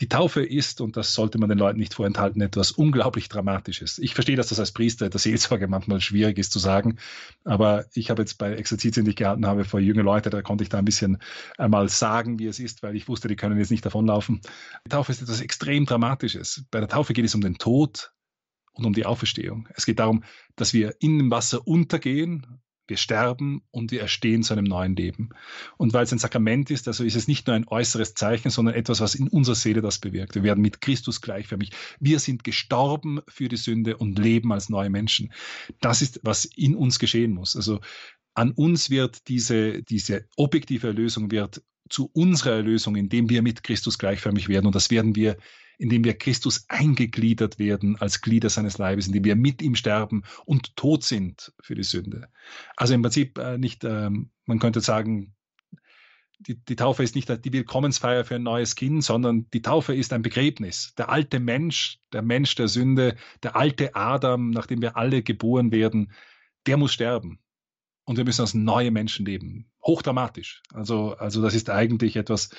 Die Taufe ist, und das sollte man den Leuten nicht vorenthalten, etwas unglaublich Dramatisches. Ich verstehe, dass das als Priester der Seelsorge manchmal schwierig ist zu sagen, aber ich habe jetzt bei Exerzitien, die ich gehalten habe vor junge Leute, da konnte ich da ein bisschen einmal sagen, wie es ist, weil ich wusste, die können jetzt nicht davonlaufen. Die Taufe ist etwas extrem Dramatisches. Bei der Taufe geht es um den Tod und um die Auferstehung. Es geht darum, dass wir in dem Wasser untergehen wir sterben und wir erstehen zu einem neuen Leben. Und weil es ein Sakrament ist, also ist es nicht nur ein äußeres Zeichen, sondern etwas, was in unserer Seele das bewirkt. Wir werden mit Christus gleichförmig. Wir sind gestorben für die Sünde und leben als neue Menschen. Das ist, was in uns geschehen muss. Also an uns wird diese, diese objektive Erlösung wird zu unserer Erlösung, indem wir mit Christus gleichförmig werden. Und das werden wir indem wir Christus eingegliedert werden als Glieder seines Leibes, indem wir mit ihm sterben und tot sind für die Sünde. Also im Prinzip äh, nicht, ähm, man könnte sagen, die, die, Taufe ist nicht die Willkommensfeier für ein neues Kind, sondern die Taufe ist ein Begräbnis. Der alte Mensch, der Mensch der Sünde, der alte Adam, nachdem wir alle geboren werden, der muss sterben. Und wir müssen als neue Menschen leben. Hochdramatisch. Also, also das ist eigentlich etwas,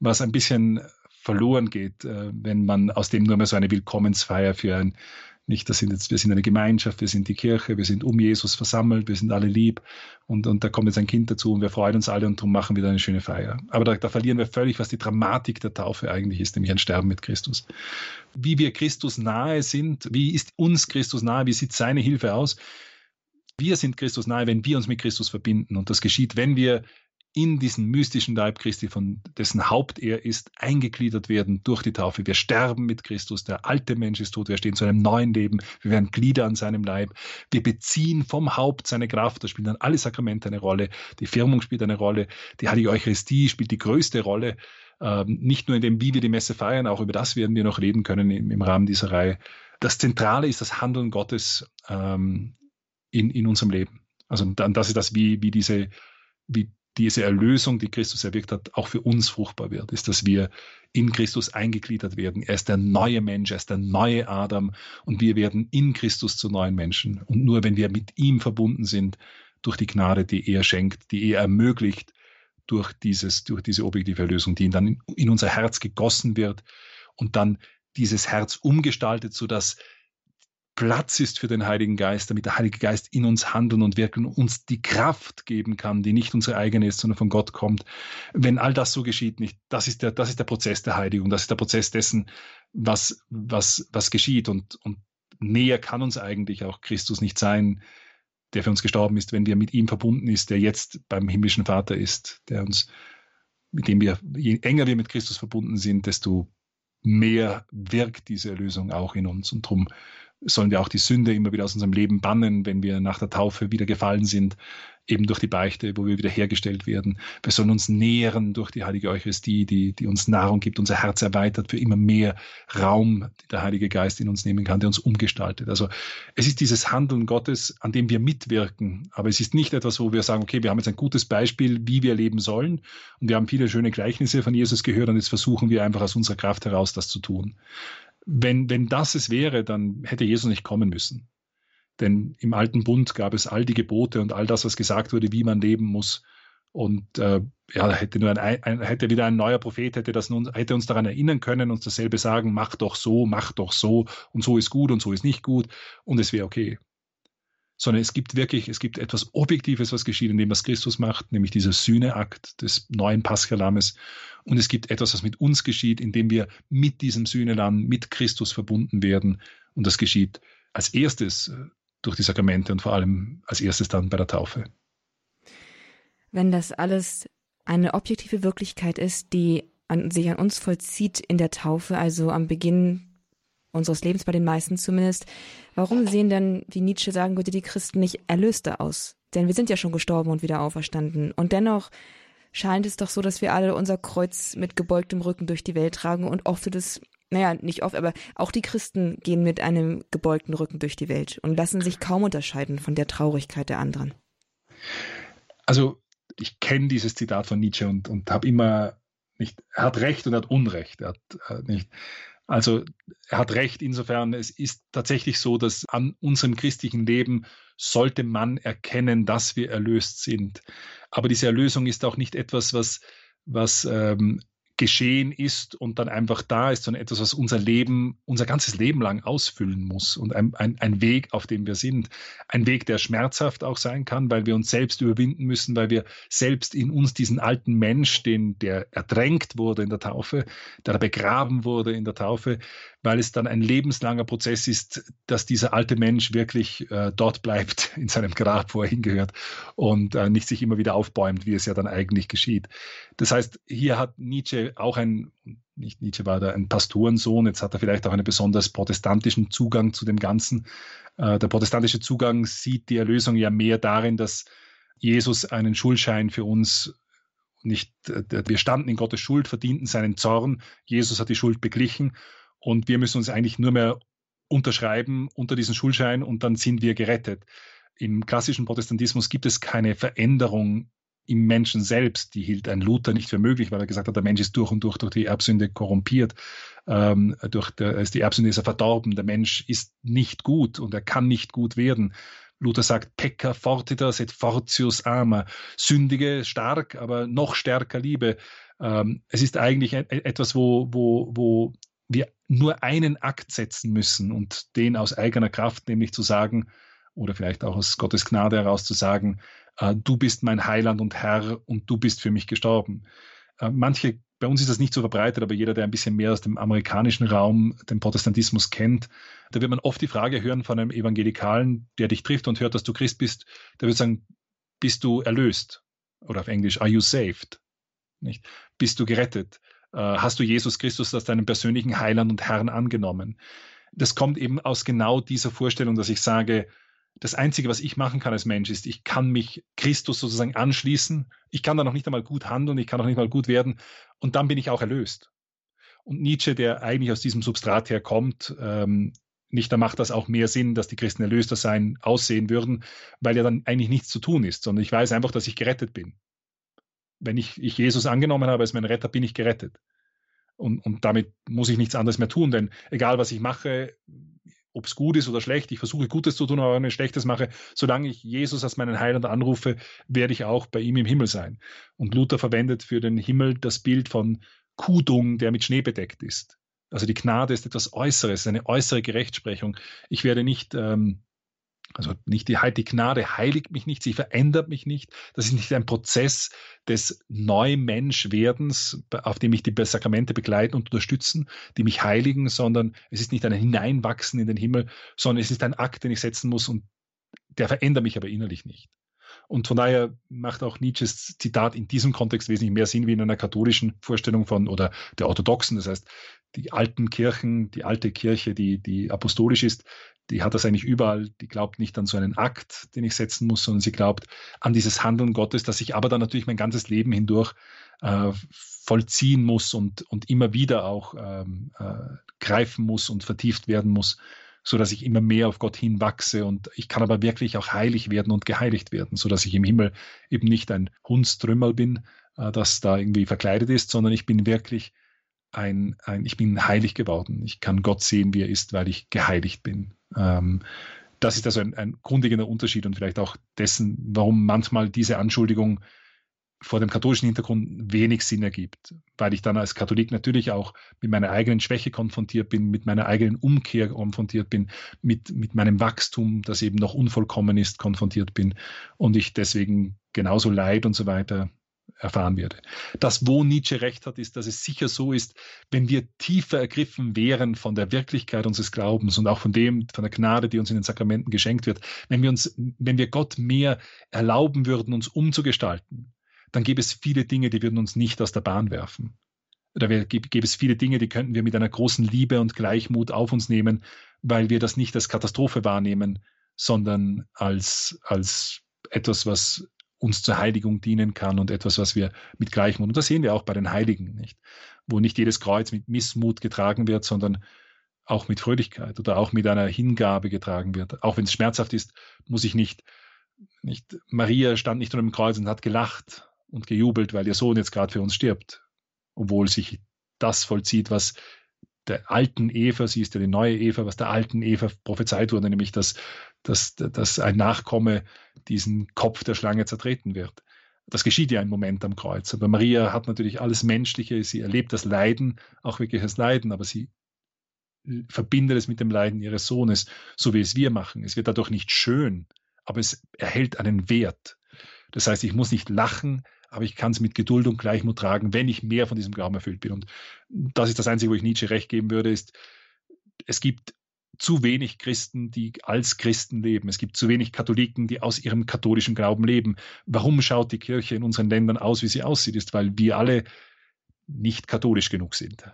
was ein bisschen verloren geht, äh, wenn man aus dem nur mehr so eine Willkommensfeier für ein, nicht, das sind jetzt, wir sind eine Gemeinschaft, wir sind die Kirche, wir sind um Jesus versammelt, wir sind alle lieb und, und da kommt jetzt ein Kind dazu und wir freuen uns alle und darum machen wir eine schöne Feier. Aber da, da verlieren wir völlig, was die Dramatik der Taufe eigentlich ist, nämlich ein Sterben mit Christus. Wie wir Christus nahe sind, wie ist uns Christus nahe, wie sieht seine Hilfe aus? Wir sind Christus nahe, wenn wir uns mit Christus verbinden. Und das geschieht, wenn wir in diesen mystischen Leib Christi, von dessen Haupt er ist, eingegliedert werden durch die Taufe. Wir sterben mit Christus, der alte Mensch ist tot, wir stehen zu einem neuen Leben, wir werden Glieder an seinem Leib. Wir beziehen vom Haupt seine Kraft, da spielen dann alle Sakramente eine Rolle, die Firmung spielt eine Rolle, die Heilige Eucharistie spielt die größte Rolle, ähm, nicht nur in dem, wie wir die Messe feiern, auch über das werden wir noch reden können im, Rahmen dieser Reihe. Das Zentrale ist das Handeln Gottes ähm, in, in unserem Leben. Also dann, das ist das, wie, wie diese, wie diese Erlösung, die Christus erwirkt hat, auch für uns fruchtbar wird, ist, dass wir in Christus eingegliedert werden. Er ist der neue Mensch, er ist der neue Adam und wir werden in Christus zu neuen Menschen. Und nur wenn wir mit ihm verbunden sind, durch die Gnade, die er schenkt, die er ermöglicht, durch, dieses, durch diese objektive Erlösung, die dann in, in unser Herz gegossen wird und dann dieses Herz umgestaltet, sodass Platz ist für den Heiligen Geist, damit der Heilige Geist in uns handeln und wirken, uns die Kraft geben kann, die nicht unsere eigene ist, sondern von Gott kommt. Wenn all das so geschieht, nicht, das ist der, das ist der Prozess der Heiligung, das ist der Prozess dessen, was, was, was geschieht und, und näher kann uns eigentlich auch Christus nicht sein, der für uns gestorben ist, wenn wir mit ihm verbunden ist, der jetzt beim himmlischen Vater ist, der uns, mit dem wir, je enger wir mit Christus verbunden sind, desto mehr wirkt diese Erlösung auch in uns. Und darum sollen wir auch die Sünde immer wieder aus unserem Leben bannen, wenn wir nach der Taufe wieder gefallen sind, eben durch die Beichte, wo wir wieder hergestellt werden. Wir sollen uns nähren durch die heilige Eucharistie, die, die uns Nahrung gibt, unser Herz erweitert für immer mehr Raum, die der Heilige Geist in uns nehmen kann, der uns umgestaltet. Also es ist dieses Handeln Gottes, an dem wir mitwirken, aber es ist nicht etwas, wo wir sagen, okay, wir haben jetzt ein gutes Beispiel, wie wir leben sollen und wir haben viele schöne Gleichnisse von Jesus gehört und jetzt versuchen wir einfach aus unserer Kraft heraus das zu tun. Wenn, wenn das es wäre, dann hätte Jesus nicht kommen müssen. Denn im alten Bund gab es all die Gebote und all das, was gesagt wurde, wie man leben muss. Und äh, ja, hätte nur ein, ein, hätte wieder ein neuer Prophet, hätte, das nun, hätte uns daran erinnern können, uns dasselbe sagen, mach doch so, mach doch so und so ist gut und so ist nicht gut und es wäre okay sondern es gibt wirklich, es gibt etwas Objektives, was geschieht, in dem was Christus macht, nämlich dieser Sühneakt des neuen Paschalames. Und es gibt etwas, was mit uns geschieht, indem wir mit diesem Sühnelamm, mit Christus verbunden werden. Und das geschieht als erstes äh, durch die Sakramente und vor allem als erstes dann bei der Taufe. Wenn das alles eine objektive Wirklichkeit ist, die an, sich an uns vollzieht in der Taufe, also am Beginn unseres Lebens, bei den meisten zumindest. Warum sehen denn, wie Nietzsche sagen würde, die Christen nicht erlöster aus? Denn wir sind ja schon gestorben und wieder auferstanden. Und dennoch scheint es doch so, dass wir alle unser Kreuz mit gebeugtem Rücken durch die Welt tragen und oft wird es, naja, nicht oft, aber auch die Christen gehen mit einem gebeugten Rücken durch die Welt und lassen sich kaum unterscheiden von der Traurigkeit der anderen. Also ich kenne dieses Zitat von Nietzsche und, und habe immer nicht, er hat Recht und er hat Unrecht. Er hat äh, nicht, also er hat Recht insofern, es ist tatsächlich so, dass an unserem christlichen Leben sollte man erkennen, dass wir erlöst sind. Aber diese Erlösung ist auch nicht etwas, was, was ähm, geschehen ist und dann einfach da ist, sondern etwas, was unser Leben, unser ganzes Leben lang ausfüllen muss und ein, ein, ein Weg, auf dem wir sind. Ein Weg, der schmerzhaft auch sein kann, weil wir uns selbst überwinden müssen, weil wir selbst in uns diesen alten Mensch, den, der ertränkt wurde in der Taufe, der begraben wurde in der Taufe, weil es dann ein lebenslanger Prozess ist, dass dieser alte Mensch wirklich äh, dort bleibt, (laughs) in seinem Grab, wo er hingehört und äh, nicht sich immer wieder aufbäumt, wie es ja dann eigentlich geschieht. Das heißt, hier hat Nietzsche auch ein, nicht Nietzsche war da ein Pastorensohn, jetzt hat er vielleicht auch einen besonders protestantischen Zugang zu dem Ganzen. Äh, der protestantische Zugang sieht die Erlösung ja mehr darin, dass Jesus einen Schuldschein für uns nicht, äh, wir standen in Gottes Schuld, verdienten seinen Zorn. Jesus hat die Schuld beglichen und wir müssen uns eigentlich nur mehr unterschreiben unter diesen Schulschein und dann sind wir gerettet. Im klassischen Protestantismus gibt es keine Veränderung im Menschen selbst. Die hielt ein Luther nicht für möglich, weil er gesagt hat, der Mensch ist durch und durch durch die Erbsünde korrumpiert. Ähm, durch der, die Erbsünde ist er verdorben. Der Mensch ist nicht gut und er kann nicht gut werden. Luther sagt, pecca fortiter sed fortius ama. Sündige stark, aber noch stärker Liebe. Ähm, es ist eigentlich etwas, wo, wo, wo wir nur einen Akt setzen müssen und den aus eigener Kraft, nämlich zu sagen, oder vielleicht auch aus Gottes Gnade heraus zu sagen, äh, du bist mein Heiland und Herr und du bist für mich gestorben. Äh, manche, bei uns ist das nicht so verbreitet, aber jeder, der ein bisschen mehr aus dem amerikanischen Raum den Protestantismus kennt, da wird man oft die Frage hören von einem Evangelikalen, der dich trifft und hört, dass du Christ bist, der wird sagen, bist du erlöst? Oder auf Englisch, are you saved? Nicht? Bist du gerettet? Äh, hast du Jesus Christus als deinen persönlichen Heiland und Herrn angenommen. Das kommt eben aus genau dieser Vorstellung, dass ich sage, das Einzige, was ich machen kann als Mensch, ist, ich kann mich Christus sozusagen anschließen. Ich kann da noch nicht einmal gut handeln, ich kann auch nicht mal gut werden. Und dann bin ich auch erlöst. Und Nietzsche, der eigentlich aus diesem Substrat herkommt, ähm, nicht, da macht das auch mehr Sinn, dass die Christen erlöster sein, aussehen würden, weil ja dann eigentlich nichts zu tun ist, sondern ich weiß einfach, dass ich gerettet bin wenn ich, ich Jesus angenommen habe als mein Retter, bin ich gerettet. Und, und damit muss ich nichts anderes mehr tun, denn egal was ich mache, ob es gut ist oder schlecht, ich versuche Gutes zu tun, aber wenn ich Schlechtes mache, solange ich Jesus als meinen Heiland anrufe, werde ich auch bei ihm im Himmel sein. Und Luther verwendet für den Himmel das Bild von Kudung, der mit Schnee bedeckt ist. Also die Gnade ist etwas Äußeres, eine äußere Gerechtsprechung. Ich werde nicht ähm, also nicht die, die Gnade heiligt mich nicht, sie verändert mich nicht. Das ist nicht ein Prozess des Neumenschwerdens, auf dem mich die Sakramente begleiten und unterstützen, die mich heiligen, sondern es ist nicht ein Hineinwachsen in den Himmel, sondern es ist ein Akt, den ich setzen muss und der verändert mich aber innerlich nicht. Und von daher macht auch Nietzsches Zitat in diesem Kontext wesentlich mehr Sinn wie in einer katholischen Vorstellung von oder der orthodoxen. Das heißt, die alten Kirchen, die alte Kirche, die, die apostolisch ist, die hat das eigentlich überall. Die glaubt nicht an so einen Akt, den ich setzen muss, sondern sie glaubt an dieses Handeln Gottes, das ich aber dann natürlich mein ganzes Leben hindurch äh, vollziehen muss und, und immer wieder auch ähm, äh, greifen muss und vertieft werden muss, so dass ich immer mehr auf Gott hinwachse und ich kann aber wirklich auch heilig werden und geheiligt werden, so dass ich im Himmel eben nicht ein Hundstrümmerl bin, äh, das da irgendwie verkleidet ist, sondern ich bin wirklich ein, ein, ich bin heilig geworden. Ich kann Gott sehen, wie er ist, weil ich geheiligt bin. Ähm, das ist also ein, ein grundlegender Unterschied und vielleicht auch dessen, warum manchmal diese Anschuldigung vor dem katholischen Hintergrund wenig Sinn ergibt, weil ich dann als Katholik natürlich auch mit meiner eigenen Schwäche konfrontiert bin, mit meiner eigenen Umkehr konfrontiert bin, mit, mit meinem Wachstum, das eben noch unvollkommen ist, konfrontiert bin und ich deswegen genauso leid und so weiter erfahren werde. Das, wo Nietzsche recht hat, ist, dass es sicher so ist, wenn wir tiefer ergriffen wären von der Wirklichkeit unseres Glaubens und auch von dem, von der Gnade, die uns in den Sakramenten geschenkt wird, wenn wir uns, wenn wir Gott mehr erlauben würden, uns umzugestalten, dann gäbe es viele Dinge, die würden uns nicht aus der Bahn werfen. Da gäbe es viele Dinge, die könnten wir mit einer großen Liebe und Gleichmut auf uns nehmen, weil wir das nicht als Katastrophe wahrnehmen, sondern als, als etwas, was uns zur Heiligung dienen kann und etwas, was wir mit Gleichmut, und das sehen wir auch bei den Heiligen, nicht? Wo nicht jedes Kreuz mit Missmut getragen wird, sondern auch mit Fröhlichkeit oder auch mit einer Hingabe getragen wird. Auch wenn es schmerzhaft ist, muss ich nicht, nicht, Maria stand nicht unter dem Kreuz und hat gelacht und gejubelt, weil ihr Sohn jetzt gerade für uns stirbt. obwohl sich das vollzieht, was der alten Eva, sie ist ja die neue Eva, was der alten Eva prophezeit wurde, nämlich dass, dass, dass ein Nachkomme diesen Kopf der Schlange zertreten wird. Das geschieht ja im Moment am Kreuz. Aber Maria hat natürlich alles Menschliche, sie erlebt das Leiden, auch wirklich das Leiden, aber sie verbindet es mit dem Leiden ihres Sohnes, so wie es wir machen. Es wird dadurch nicht schön, aber es erhält einen Wert. Das heißt, ich muss nicht lachen, aber ich kann es mit Geduld und Gleichmut tragen, wenn ich mehr von diesem Glauben erfüllt bin. Und das ist das Einzige, wo ich Nietzsche recht geben würde, ist, es gibt zu wenig Christen, die als Christen leben. Es gibt zu wenig Katholiken, die aus ihrem katholischen Glauben leben. Warum schaut die Kirche in unseren Ländern aus, wie sie aussieht? Ist, weil wir alle nicht katholisch genug sind.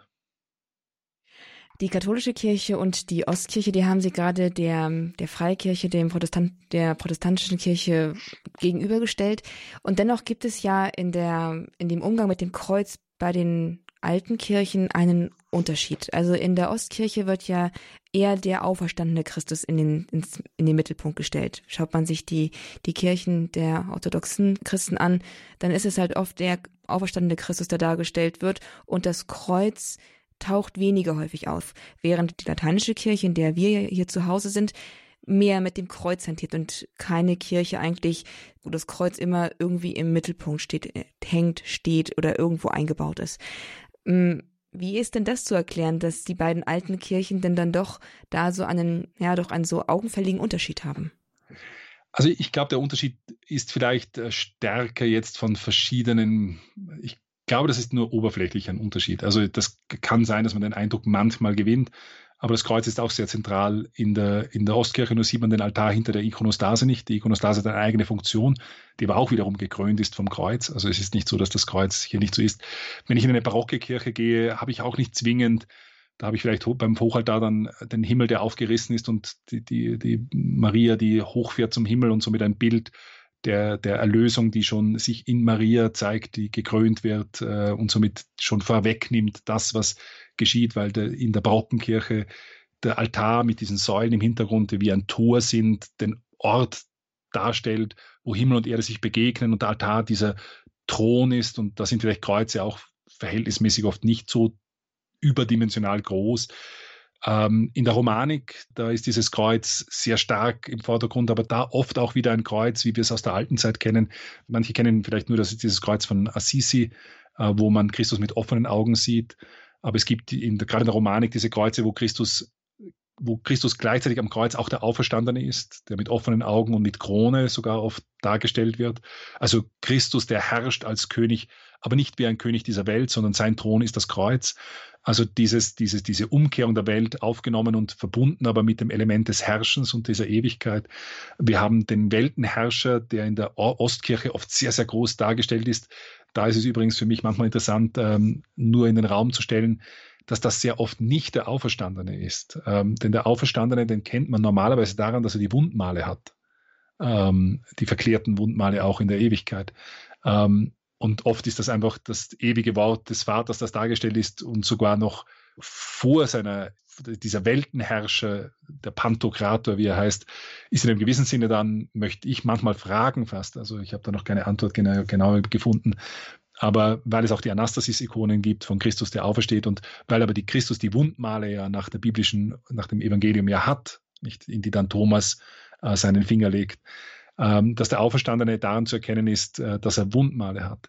Die katholische Kirche und die Ostkirche, die haben sie gerade der, der Freikirche, dem Protestant, der protestantischen Kirche gegenübergestellt. Und dennoch gibt es ja in der, in dem Umgang mit dem Kreuz bei den alten Kirchen einen Unterschied. Also in der Ostkirche wird ja eher der auferstandene Christus in den, ins, in den Mittelpunkt gestellt. Schaut man sich die, die Kirchen der orthodoxen Christen an, dann ist es halt oft der auferstandene Christus, der dargestellt wird und das Kreuz taucht weniger häufig auf, während die lateinische Kirche, in der wir hier zu Hause sind, mehr mit dem Kreuz hantiert und keine Kirche eigentlich, wo das Kreuz immer irgendwie im Mittelpunkt steht, äh, hängt, steht oder irgendwo eingebaut ist. Mm, wie ist denn das zu erklären, dass die beiden alten Kirchen denn dann doch da so einen, ja, doch einen so augenfälligen Unterschied haben? Also ich glaube, der Unterschied ist vielleicht äh, stärker jetzt von verschiedenen, ich glaube, das ist nur oberflächlich ein Unterschied. Also das kann sein, dass man den Eindruck manchmal gewinnt, aber das Kreuz ist auch sehr zentral in der, in der Ostkirche. Nur sieht man den Altar hinter der Ikonostase nicht. Die Ikonostase hat eine eigene Funktion, die aber auch wiederum gekrönt ist vom Kreuz. Also es ist nicht so, dass das Kreuz hier nicht so ist. Wenn ich in eine barocke Kirche gehe, habe ich auch nicht zwingend da habe ich vielleicht beim Hochaltar dann den Himmel, der aufgerissen ist und die, die, die Maria, die hochfährt zum Himmel und somit ein Bild der, der Erlösung, die schon sich in Maria zeigt, die gekrönt wird äh, und somit schon vorwegnimmt das, was geschieht, weil der, in der Brockenkirche der Altar mit diesen Säulen im Hintergrund, die wie ein Tor sind, den Ort darstellt, wo Himmel und Erde sich begegnen und der Altar dieser Thron ist und da sind vielleicht Kreuze auch verhältnismäßig oft nicht so überdimensional groß. Ähm, in der Romanik, da ist dieses Kreuz sehr stark im Vordergrund, aber da oft auch wieder ein Kreuz, wie wir es aus der alten Zeit kennen. Manche kennen vielleicht nur das, dieses Kreuz von Assisi, äh, wo man Christus mit offenen Augen sieht. Aber es gibt in gerade in der Romanik diese Kreuze, wo Christus wo Christus gleichzeitig am Kreuz auch der Auferstandene ist, der mit offenen Augen und mit Krone sogar oft dargestellt wird. Also Christus, der herrscht als König, aber nicht wie ein König dieser Welt, sondern sein Thron ist das Kreuz. Also dieses, dieses, diese Umkehrung der Welt aufgenommen und verbunden aber mit dem Element des Herrschens und dieser Ewigkeit. Wir haben den Weltenherrscher, der in der Ostkirche oft sehr, sehr groß dargestellt ist. Da ist es übrigens für mich manchmal interessant, ähm, nur in den Raum zu stellen, dass das sehr oft nicht der Auferstandene ist. Ähm, denn der Auferstandene, den kennt man normalerweise daran, dass er die Wundmale hat. Ähm, die verklärten Wundmale auch in der Ewigkeit. Ähm, und oft ist das einfach das ewige Wort des Vaters, das dargestellt ist und sogar noch vor seiner, dieser Weltenherrscher, der Pantokrator, wie er heißt, ist in einem gewissen Sinne dann, möchte ich manchmal fragen fast, also ich habe da noch keine Antwort genau, genau gefunden, aber weil es auch die Anastasis-Ikonen gibt von Christus, der aufersteht und weil aber die Christus die Wundmale ja nach der biblischen, nach dem Evangelium ja hat, nicht in die dann Thomas äh, seinen Finger legt, ähm, dass der Auferstandene daran zu erkennen ist, äh, dass er Wundmale hat.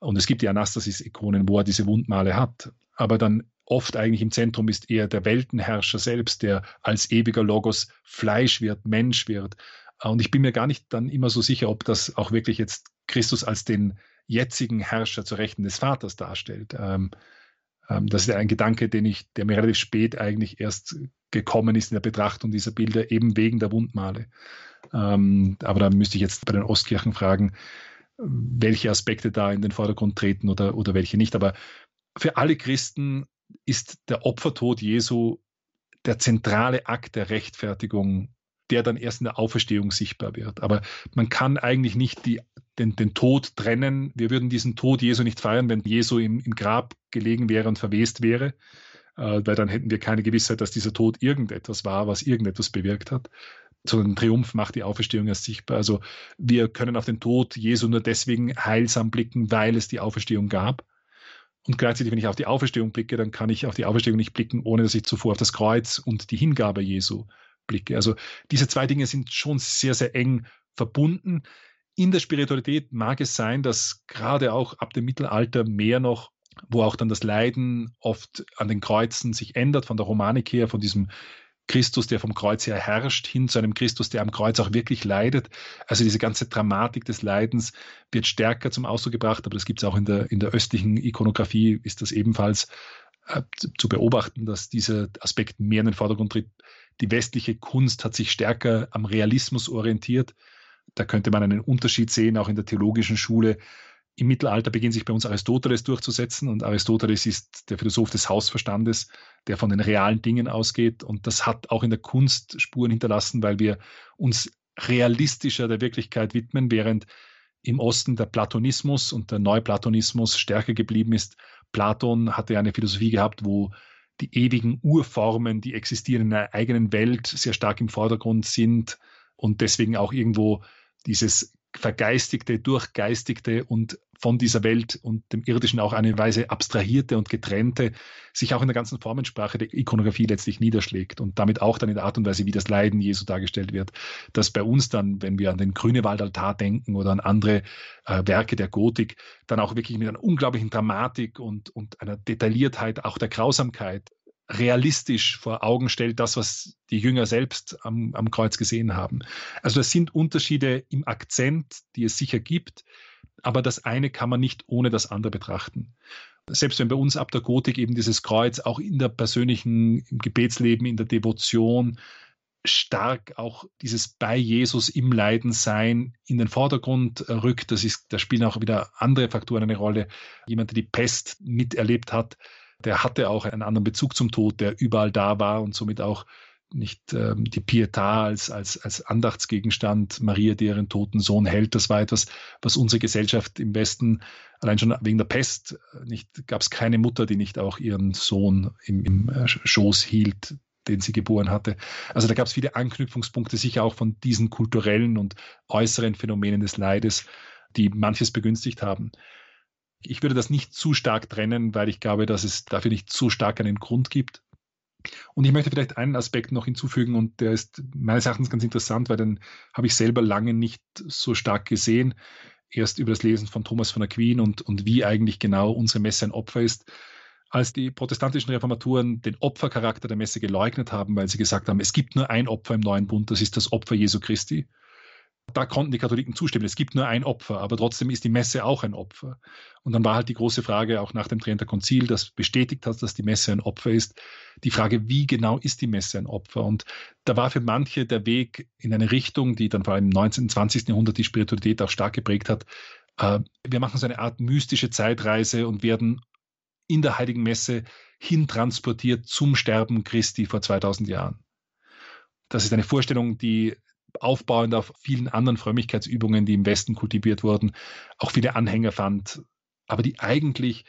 Und es gibt die Anastasis-Ikonen, wo er diese Wundmale hat. Aber dann oft eigentlich im Zentrum ist eher der Weltenherrscher selbst, der als ewiger Logos Fleisch wird, Mensch wird. Und ich bin mir gar nicht dann immer so sicher, ob das auch wirklich jetzt Christus als den jetzigen Herrscher zur Rechten des Vaters darstellt. Ähm, ähm, das ist ein Gedanke, den ich, der mir relativ spät eigentlich erst gekommen ist in der Betrachtung dieser Bilder, eben wegen der Wundmale. Ähm, aber da müsste ich jetzt bei den Ostkirchen fragen, welche Aspekte da in den Vordergrund treten oder, oder welche nicht. Aber für alle Christen ist der Opfertod Jesu der zentrale Akt der Rechtfertigung der dann erst in der Auferstehung sichtbar wird. Aber man kann eigentlich nicht die, den, den Tod trennen. Wir würden diesen Tod Jesu nicht feiern, wenn Jesu im, im Grab gelegen wäre und verwest wäre, äh, weil dann hätten wir keine Gewissheit, dass dieser Tod irgendetwas war, was irgendetwas bewirkt hat. So ein Triumph macht die Auferstehung erst sichtbar. Also wir können auf den Tod Jesu nur deswegen heilsam blicken, weil es die Auferstehung gab. Und gleichzeitig, wenn ich auf die Auferstehung blicke, dann kann ich auf die Auferstehung nicht blicken, ohne dass ich zuvor auf das Kreuz und die Hingabe Jesu blicke. Also diese zwei Dinge sind schon sehr, sehr eng verbunden. In der Spiritualität mag es sein, dass gerade auch ab dem Mittelalter mehr noch, wo auch dann das Leiden oft an den Kreuzen sich ändert, von der Romanik her, von diesem Christus, der vom Kreuz her herrscht, hin zu einem Christus, der am Kreuz auch wirklich leidet. Also diese ganze Dramatik des Leidens wird stärker zum Ausdruck gebracht, aber das gibt es auch in der, in der östlichen Ikonografie, ist das ebenfalls äh, zu beobachten, dass dieser Aspekt mehr in den Vordergrund tritt. Die westliche Kunst hat sich stärker am Realismus orientiert. Da könnte man einen Unterschied sehen, auch in der theologischen Schule im Mittelalter beginnt sich bei uns Aristoteles durchzusetzen und Aristoteles ist der Philosoph des Hausverstandes, der von den realen Dingen ausgeht und das hat auch in der Kunst Spuren hinterlassen, weil wir uns realistischer der Wirklichkeit widmen, während im Osten der Platonismus und der Neuplatonismus stärker geblieben ist. Platon hatte eine Philosophie gehabt, wo die ewigen Urformen, die existieren in der eigenen Welt, sehr stark im Vordergrund sind und deswegen auch irgendwo dieses vergeistigte, durchgeistigte und von dieser Welt und dem Irdischen auch eine Weise abstrahierte und getrennte sich auch in der ganzen Formensprache der Ikonografie letztlich niederschlägt und damit auch dann in der Art und Weise, wie das Leiden Jesu dargestellt wird, dass bei uns dann, wenn wir an den Grünewaldaltar denken oder an andere äh, Werke der Gotik, dann auch wirklich mit einer unglaublichen Dramatik und, und einer Detailliertheit auch der Grausamkeit realistisch vor Augen stellt, das, was die Jünger selbst am, am Kreuz gesehen haben. Also das sind Unterschiede im Akzent, die es sicher gibt, aber das eine kann man nicht ohne das andere betrachten. Selbst wenn bei uns ab der Gotik eben dieses Kreuz auch in der persönlichen im Gebetsleben, in der Devotion stark auch dieses bei Jesus im Leiden sein in den Vordergrund rückt. Das ist, da spielen auch wieder andere Faktoren eine Rolle. Jemand, der die Pest miterlebt hat, der hatte auch einen anderen Bezug zum Tod, der überall da war und somit auch nicht ähm, die Pietà als, als, als Andachtsgegenstand, Maria, die ihren toten Sohn hält. Das war etwas, was unsere Gesellschaft im Westen allein schon wegen der Pest äh, nicht, gab es keine Mutter, die nicht auch ihren Sohn im, im äh, Schoß hielt, den sie geboren hatte. Also da gab es viele Anknüpfungspunkte, sicher auch von diesen kulturellen und äußeren Phänomenen des Leides, die manches begünstigt haben. Ich würde das nicht zu stark trennen, weil ich glaube, dass es dafür nicht zu stark einen Grund gibt. Und ich möchte vielleicht einen Aspekt noch hinzufügen und der ist meines Erachtens ganz interessant, weil den habe ich selber lange nicht so stark gesehen. Erst über das Lesen von Thomas von Aquin und, und wie eigentlich genau unsere Messe ein Opfer ist. Als die protestantischen Reformaturen den Opfercharakter der Messe geleugnet haben, weil sie gesagt haben, es gibt nur ein Opfer im neuen Bund, das ist das Opfer Jesu Christi, da konnten die Katholiken zustimmen. Es gibt nur ein Opfer, aber trotzdem ist die Messe auch ein Opfer. Und dann war halt die große Frage, auch nach dem Trenter Konzil, das bestätigt hat, dass die Messe ein Opfer ist, die Frage, wie genau ist die Messe ein Opfer? Und da war für manche der Weg in eine Richtung, die dann vor allem im 19. und 20. Jahrhundert die Spiritualität auch stark geprägt hat. Äh, wir machen so eine Art mystische Zeitreise und werden in der Heiligen Messe hintransportiert zum Sterben Christi vor 2000 Jahren. Das ist eine Vorstellung, die aufbauend auf vielen anderen Frömmigkeitsübungen, die im Westen kultiviert wurden, auch viele Anhänger fand, aber die eigentlich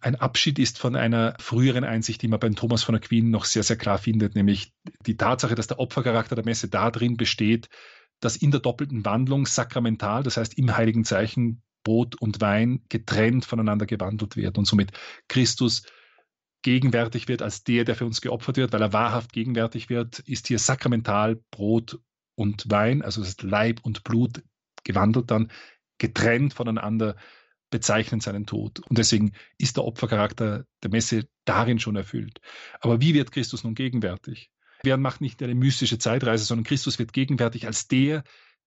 ein Abschied ist von einer früheren Einsicht, die man beim Thomas von Aquin noch sehr, sehr klar findet, nämlich die Tatsache, dass der Opfercharakter der Messe darin besteht, dass in der doppelten Wandlung sakramental, das heißt im heiligen Zeichen Brot und Wein getrennt voneinander gewandelt wird und somit Christus gegenwärtig wird als der, der für uns geopfert wird, weil er wahrhaft gegenwärtig wird, ist hier sakramental Brot und Wein, also das Leib und Blut gewandelt dann, getrennt voneinander, bezeichnen seinen Tod. Und deswegen ist der Opfercharakter der Messe darin schon erfüllt. Aber wie wird Christus nun gegenwärtig? Wer macht nicht eine mystische Zeitreise, sondern Christus wird gegenwärtig als der,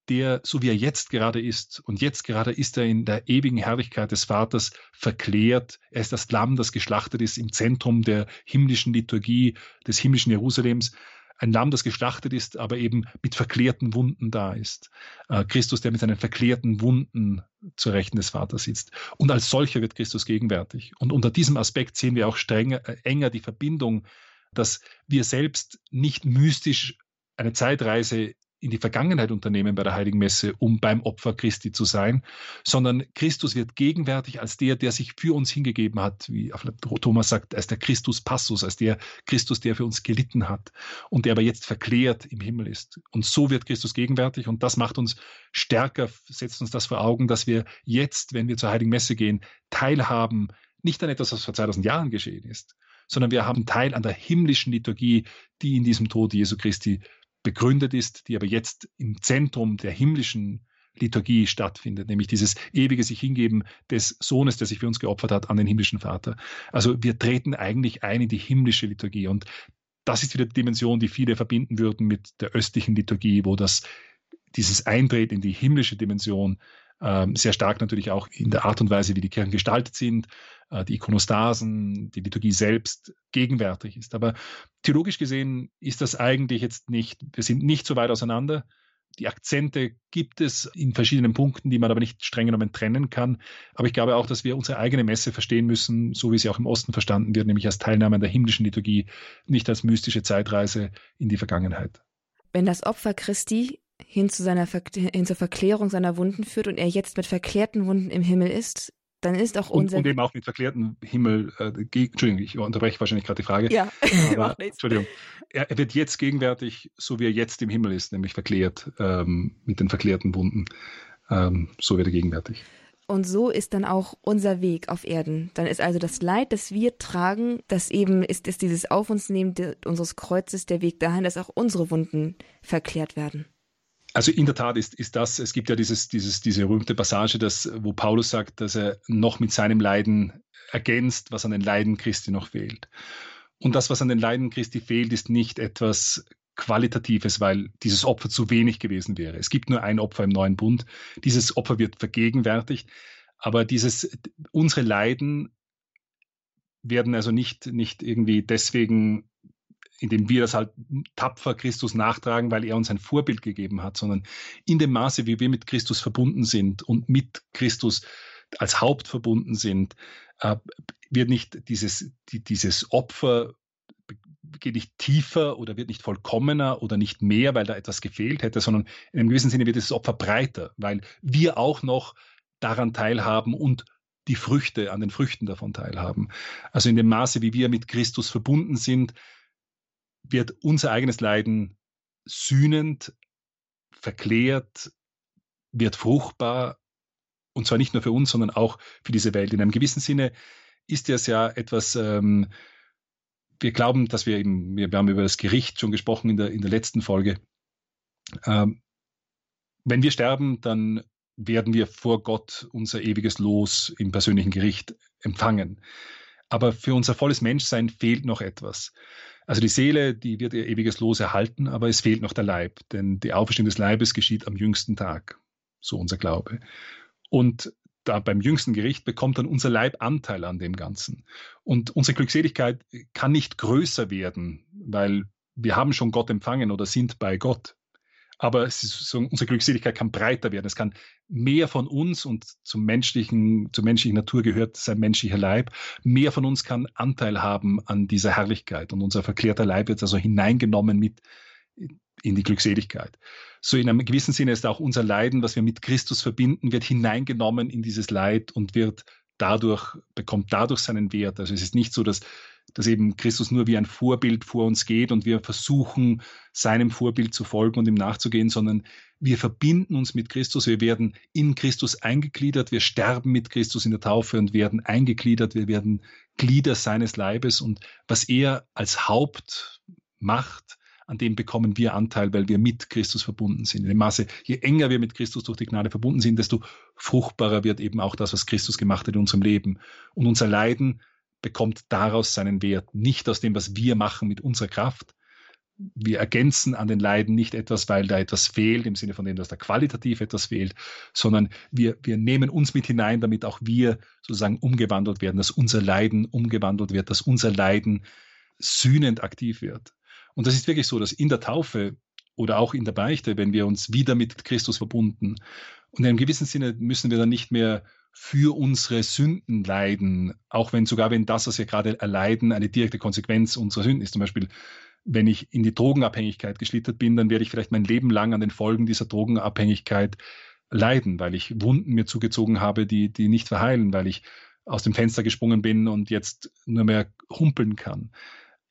der, so wie er jetzt gerade ist, und jetzt gerade ist er in der ewigen Herrlichkeit des Vaters verklärt. Er ist das Lamm, das geschlachtet ist im Zentrum der himmlischen Liturgie des himmlischen Jerusalems ein Lamm, das geschlachtet ist, aber eben mit verklärten Wunden da ist. Äh, Christus, der mit seinen verklärten Wunden zur Rechten des Vaters sitzt. Und als solcher wird Christus gegenwärtig. Und unter diesem Aspekt sehen wir auch strenger, äh, enger die Verbindung, dass wir selbst nicht mystisch eine Zeitreise in die Vergangenheit unternehmen bei der Heiligen Messe, um beim Opfer Christi zu sein, sondern Christus wird gegenwärtig als der, der sich für uns hingegeben hat, wie Thomas sagt, als der Christus Passus, als der Christus, der für uns gelitten hat und der aber jetzt verklärt im Himmel ist. Und so wird Christus gegenwärtig und das macht uns stärker, setzt uns das vor Augen, dass wir jetzt, wenn wir zur Heiligen Messe gehen, teilhaben nicht an etwas, was vor 2000 Jahren geschehen ist, sondern wir haben Teil an der himmlischen Liturgie, die in diesem Tod Jesu Christi begründet ist, die aber jetzt im Zentrum der himmlischen Liturgie stattfindet, nämlich dieses ewige sich hingeben des Sohnes, der sich für uns geopfert hat, an den himmlischen Vater. Also wir treten eigentlich ein in die himmlische Liturgie und das ist wieder die Dimension, die viele verbinden würden mit der östlichen Liturgie, wo das dieses Eintreten in die himmlische Dimension sehr stark natürlich auch in der Art und Weise, wie die Kirchen gestaltet sind, äh, die Ikonostasen, die Liturgie selbst gegenwärtig ist. Aber theologisch gesehen ist das eigentlich jetzt nicht, wir sind nicht so weit auseinander. Die Akzente gibt es in verschiedenen Punkten, die man aber nicht streng genommen trennen kann. Aber ich glaube auch, dass wir unsere eigene Messe verstehen müssen, so wie sie auch im Osten verstanden wird, nämlich als Teilnahme an der himmlischen Liturgie, nicht als mystische Zeitreise in die Vergangenheit. Wenn das Opfer Christi hin, zu seiner hin zur Verklärung seiner Wunden führt und er jetzt mit verklärten Wunden im Himmel ist, dann ist auch unser. Und, und eben auch mit verklärten Himmel, äh, Entschuldigung, ich unterbreche wahrscheinlich gerade die Frage. Ja, (laughs) aber, Entschuldigung. Er, er, wird jetzt gegenwärtig, so wie er jetzt im Himmel ist, nämlich verklärt, ähm, mit den verklärten Wunden. Ähm, so wird er gegenwärtig. Und so ist dann auch unser Weg auf Erden. Dann ist also das Leid, das wir tragen, das eben ist, ist dieses Auf uns nehmen unseres Kreuzes der Weg dahin, dass auch unsere Wunden verklärt werden. Also in der Tat ist, ist das, es gibt ja dieses, dieses, diese berühmte Passage, dass, wo Paulus sagt, dass er noch mit seinem Leiden ergänzt, was an den Leiden Christi noch fehlt. Und das, was an den Leiden Christi fehlt, ist nicht etwas Qualitatives, weil dieses Opfer zu wenig gewesen wäre. Es gibt nur ein Opfer im neuen Bund. Dieses Opfer wird vergegenwärtigt, aber dieses, unsere Leiden werden also nicht, nicht irgendwie deswegen indem wir das halt tapfer Christus nachtragen, weil er uns ein Vorbild gegeben hat, sondern in dem Maße, wie wir mit Christus verbunden sind und mit Christus als Haupt verbunden sind, äh, wird nicht dieses, die, dieses Opfer geht nicht tiefer oder wird nicht vollkommener oder nicht mehr, weil da etwas gefehlt hätte, sondern in einem gewissen Sinne wird dieses Opfer breiter, weil wir auch noch daran teilhaben und die Früchte, an den Früchten davon teilhaben. Also in dem Maße, wie wir mit Christus verbunden sind, wird unser eigenes Leiden sühnend, verklärt, wird fruchtbar und zwar nicht nur für uns, sondern auch für diese Welt. In einem gewissen Sinne ist das ja etwas, ähm, wir glauben, dass wir eben, wir, haben über das Gericht schon gesprochen in der, in der letzten Folge. Ähm, wenn wir sterben, dann werden wir vor Gott unser ewiges Los im persönlichen Gericht empfangen. Aber für unser volles Menschsein fehlt noch etwas. Also die Seele, die wird ihr ewiges Los erhalten, aber es fehlt noch der Leib, denn die Auferstehung des Leibes geschieht am jüngsten Tag, so unser Glaube. Und da beim jüngsten Gericht bekommt dann unser Leib Anteil an dem Ganzen. Und unsere Glückseligkeit kann nicht größer werden, weil wir haben schon Gott empfangen oder sind bei Gott aber so, unsere Glückseligkeit kann breiter werden. Es kann mehr von uns und zum menschlichen, zur menschlichen Natur gehört sein menschlicher Leib. Mehr von uns kann Anteil haben an dieser Herrlichkeit und unser verklärter Leib wird also hineingenommen mit in die Glückseligkeit. So in einem gewissen Sinne ist auch unser Leiden, was wir mit Christus verbinden, wird hineingenommen in dieses Leid und wird dadurch, bekommt dadurch seinen Wert. Also es ist nicht so, dass dass eben Christus nur wie ein Vorbild vor uns geht und wir versuchen, seinem Vorbild zu folgen und ihm nachzugehen, sondern wir verbinden uns mit Christus, wir werden in Christus eingegliedert, wir sterben mit Christus in der Taufe und werden eingegliedert, wir werden Glieder seines Leibes und was er als Haupt macht, an dem bekommen wir Anteil, weil wir mit Christus verbunden sind. In dem Maße, je enger wir mit Christus durch die Gnade verbunden sind, desto fruchtbarer wird eben auch das, was Christus gemacht hat in unserem Leben. Und unser Leiden bekommt daraus seinen Wert, nicht aus dem, was wir machen mit unserer Kraft. Wir ergänzen an den Leiden nicht etwas, weil da etwas fehlt, im Sinne von dem, dass da qualitativ etwas fehlt, sondern wir, wir nehmen uns mit hinein, damit auch wir sozusagen umgewandelt werden, dass unser Leiden umgewandelt wird, dass unser Leiden sühnend aktiv wird. Und das ist wirklich so, dass in der Taufe oder auch in der Beichte, wenn wir uns wieder mit Christus verbunden und in einem gewissen Sinne müssen wir dann nicht mehr für unsere Sünden leiden, auch wenn sogar wenn das, was wir gerade erleiden, eine direkte Konsequenz unserer Sünden ist. Zum Beispiel, wenn ich in die Drogenabhängigkeit geschlittert bin, dann werde ich vielleicht mein Leben lang an den Folgen dieser Drogenabhängigkeit leiden, weil ich Wunden mir zugezogen habe, die, die nicht verheilen, weil ich aus dem Fenster gesprungen bin und jetzt nur mehr humpeln kann.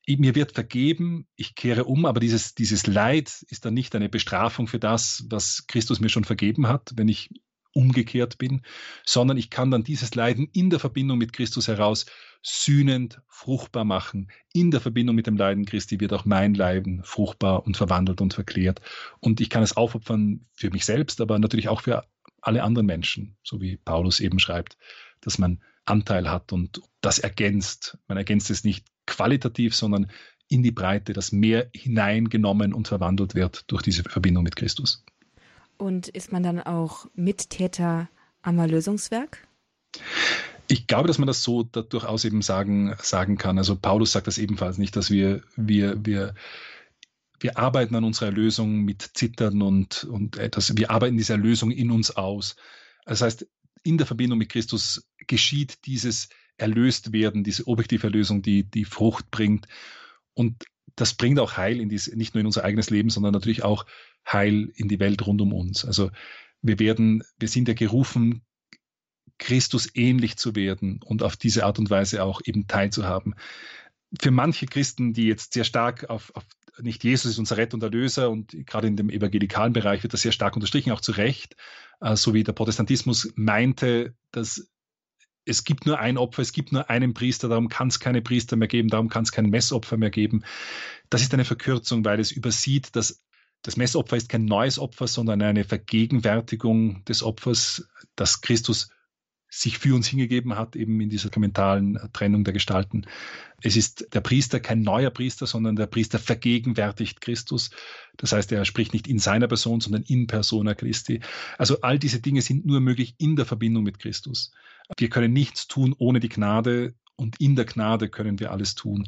Mir wird vergeben, ich kehre um, aber dieses, dieses Leid ist dann nicht eine Bestrafung für das, was Christus mir schon vergeben hat, wenn ich umgekehrt bin, sondern ich kann dann dieses Leiden in der Verbindung mit Christus heraus sühnend fruchtbar machen. In der Verbindung mit dem Leiden Christi wird auch mein Leiden fruchtbar und verwandelt und verklärt. Und ich kann es aufopfern für mich selbst, aber natürlich auch für alle anderen Menschen, so wie Paulus eben schreibt, dass man Anteil hat und das ergänzt. Man ergänzt es nicht qualitativ, sondern in die Breite, dass mehr hineingenommen und verwandelt wird durch diese Verbindung mit Christus. Und ist man dann auch Mittäter am Erlösungswerk? Ich glaube, dass man das so da durchaus eben sagen, sagen kann. Also Paulus sagt das ebenfalls nicht, dass wir, wir, wir, wir arbeiten an unserer Erlösung mit Zittern und, und etwas, wir arbeiten diese Erlösung in uns aus. Das heißt, in der Verbindung mit Christus geschieht dieses Erlöstwerden, diese objektive Erlösung, die, die Frucht bringt. Und das bringt auch Heil in dies, nicht nur in unser eigenes Leben, sondern natürlich auch Heil in die Welt rund um uns. Also wir werden, wir sind ja gerufen, Christus ähnlich zu werden und auf diese Art und Weise auch eben teilzuhaben. Für manche Christen, die jetzt sehr stark auf, auf nicht Jesus ist unser Retter und Erlöser und gerade in dem evangelikalen Bereich wird das sehr stark unterstrichen, auch zu Recht, äh, so wie der Protestantismus meinte, dass es gibt nur ein Opfer, es gibt nur einen Priester, darum kann es keine Priester mehr geben, darum kann es kein Messopfer mehr geben. Das ist eine Verkürzung, weil es übersieht, dass das Messopfer ist kein neues Opfer, sondern eine Vergegenwärtigung des Opfers, das Christus sich für uns hingegeben hat, eben in dieser sakramentalen Trennung der Gestalten. Es ist der Priester kein neuer Priester, sondern der Priester vergegenwärtigt Christus. Das heißt, er spricht nicht in seiner Person, sondern in persona Christi. Also all diese Dinge sind nur möglich in der Verbindung mit Christus. Wir können nichts tun ohne die Gnade und in der Gnade können wir alles tun.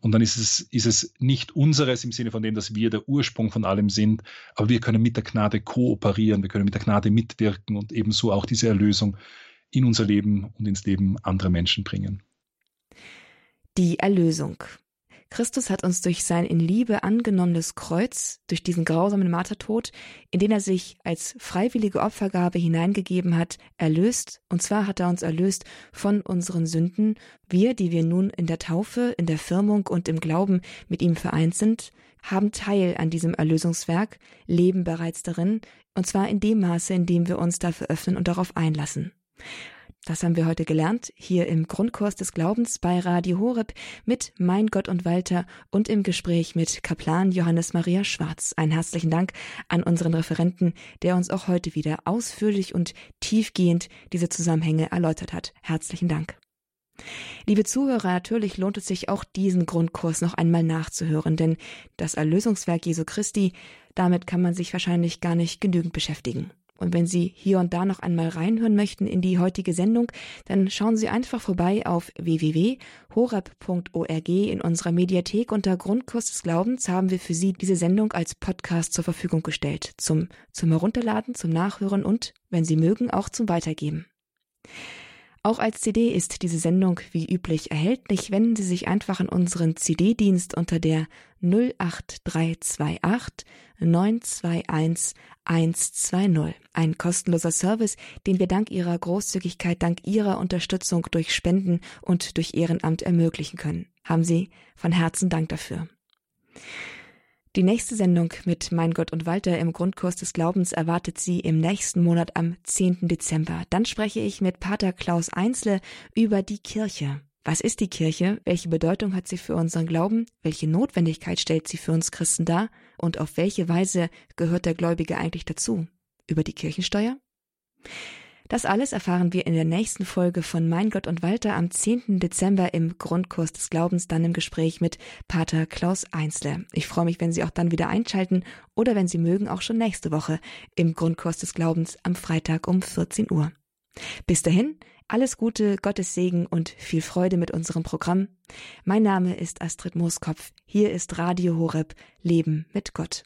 Und dann ist es, ist es nicht unseres im Sinne von dem, dass wir der Ursprung von allem sind, aber wir können mit der Gnade kooperieren, wir können mit der Gnade mitwirken und ebenso auch diese Erlösung in unser Leben und ins Leben anderer Menschen bringen. Die Erlösung. Christus hat uns durch sein in Liebe angenommenes Kreuz, durch diesen grausamen Martertod, in den er sich als freiwillige Opfergabe hineingegeben hat, erlöst. Und zwar hat er uns erlöst von unseren Sünden. Wir, die wir nun in der Taufe, in der Firmung und im Glauben mit ihm vereint sind, haben Teil an diesem Erlösungswerk, leben bereits darin, und zwar in dem Maße, in dem wir uns dafür öffnen und darauf einlassen. Das haben wir heute gelernt, hier im Grundkurs des Glaubens bei Radio Horeb mit Mein Gott und Walter und im Gespräch mit Kaplan Johannes Maria Schwarz. Einen herzlichen Dank an unseren Referenten, der uns auch heute wieder ausführlich und tiefgehend diese Zusammenhänge erläutert hat. Herzlichen Dank. Liebe Zuhörer, natürlich lohnt es sich auch diesen Grundkurs noch einmal nachzuhören, denn das Erlösungswerk Jesu Christi, damit kann man sich wahrscheinlich gar nicht genügend beschäftigen. Und wenn Sie hier und da noch einmal reinhören möchten in die heutige Sendung, dann schauen Sie einfach vorbei auf www.horab.org in unserer Mediathek unter Grundkurs des Glaubens haben wir für Sie diese Sendung als Podcast zur Verfügung gestellt. Zum, zum Herunterladen, zum Nachhören und, wenn Sie mögen, auch zum Weitergeben. Auch als CD ist diese Sendung wie üblich erhältlich. Wenden Sie sich einfach an unseren CD-Dienst unter der 08328 921 120. Ein kostenloser Service, den wir dank Ihrer Großzügigkeit, dank Ihrer Unterstützung durch Spenden und durch Ehrenamt ermöglichen können. Haben Sie von Herzen Dank dafür. Die nächste Sendung mit Mein Gott und Walter im Grundkurs des Glaubens erwartet Sie im nächsten Monat am 10. Dezember. Dann spreche ich mit Pater Klaus Einzle über die Kirche. Was ist die Kirche? Welche Bedeutung hat sie für unseren Glauben? Welche Notwendigkeit stellt sie für uns Christen dar? Und auf welche Weise gehört der Gläubige eigentlich dazu? Über die Kirchensteuer? Das alles erfahren wir in der nächsten Folge von Mein Gott und Walter am 10. Dezember im Grundkurs des Glaubens, dann im Gespräch mit Pater Klaus Einzle. Ich freue mich, wenn Sie auch dann wieder einschalten oder wenn Sie mögen, auch schon nächste Woche im Grundkurs des Glaubens am Freitag um 14 Uhr. Bis dahin, alles Gute, Gottes Segen und viel Freude mit unserem Programm. Mein Name ist Astrid Mooskopf. Hier ist Radio Horeb Leben mit Gott.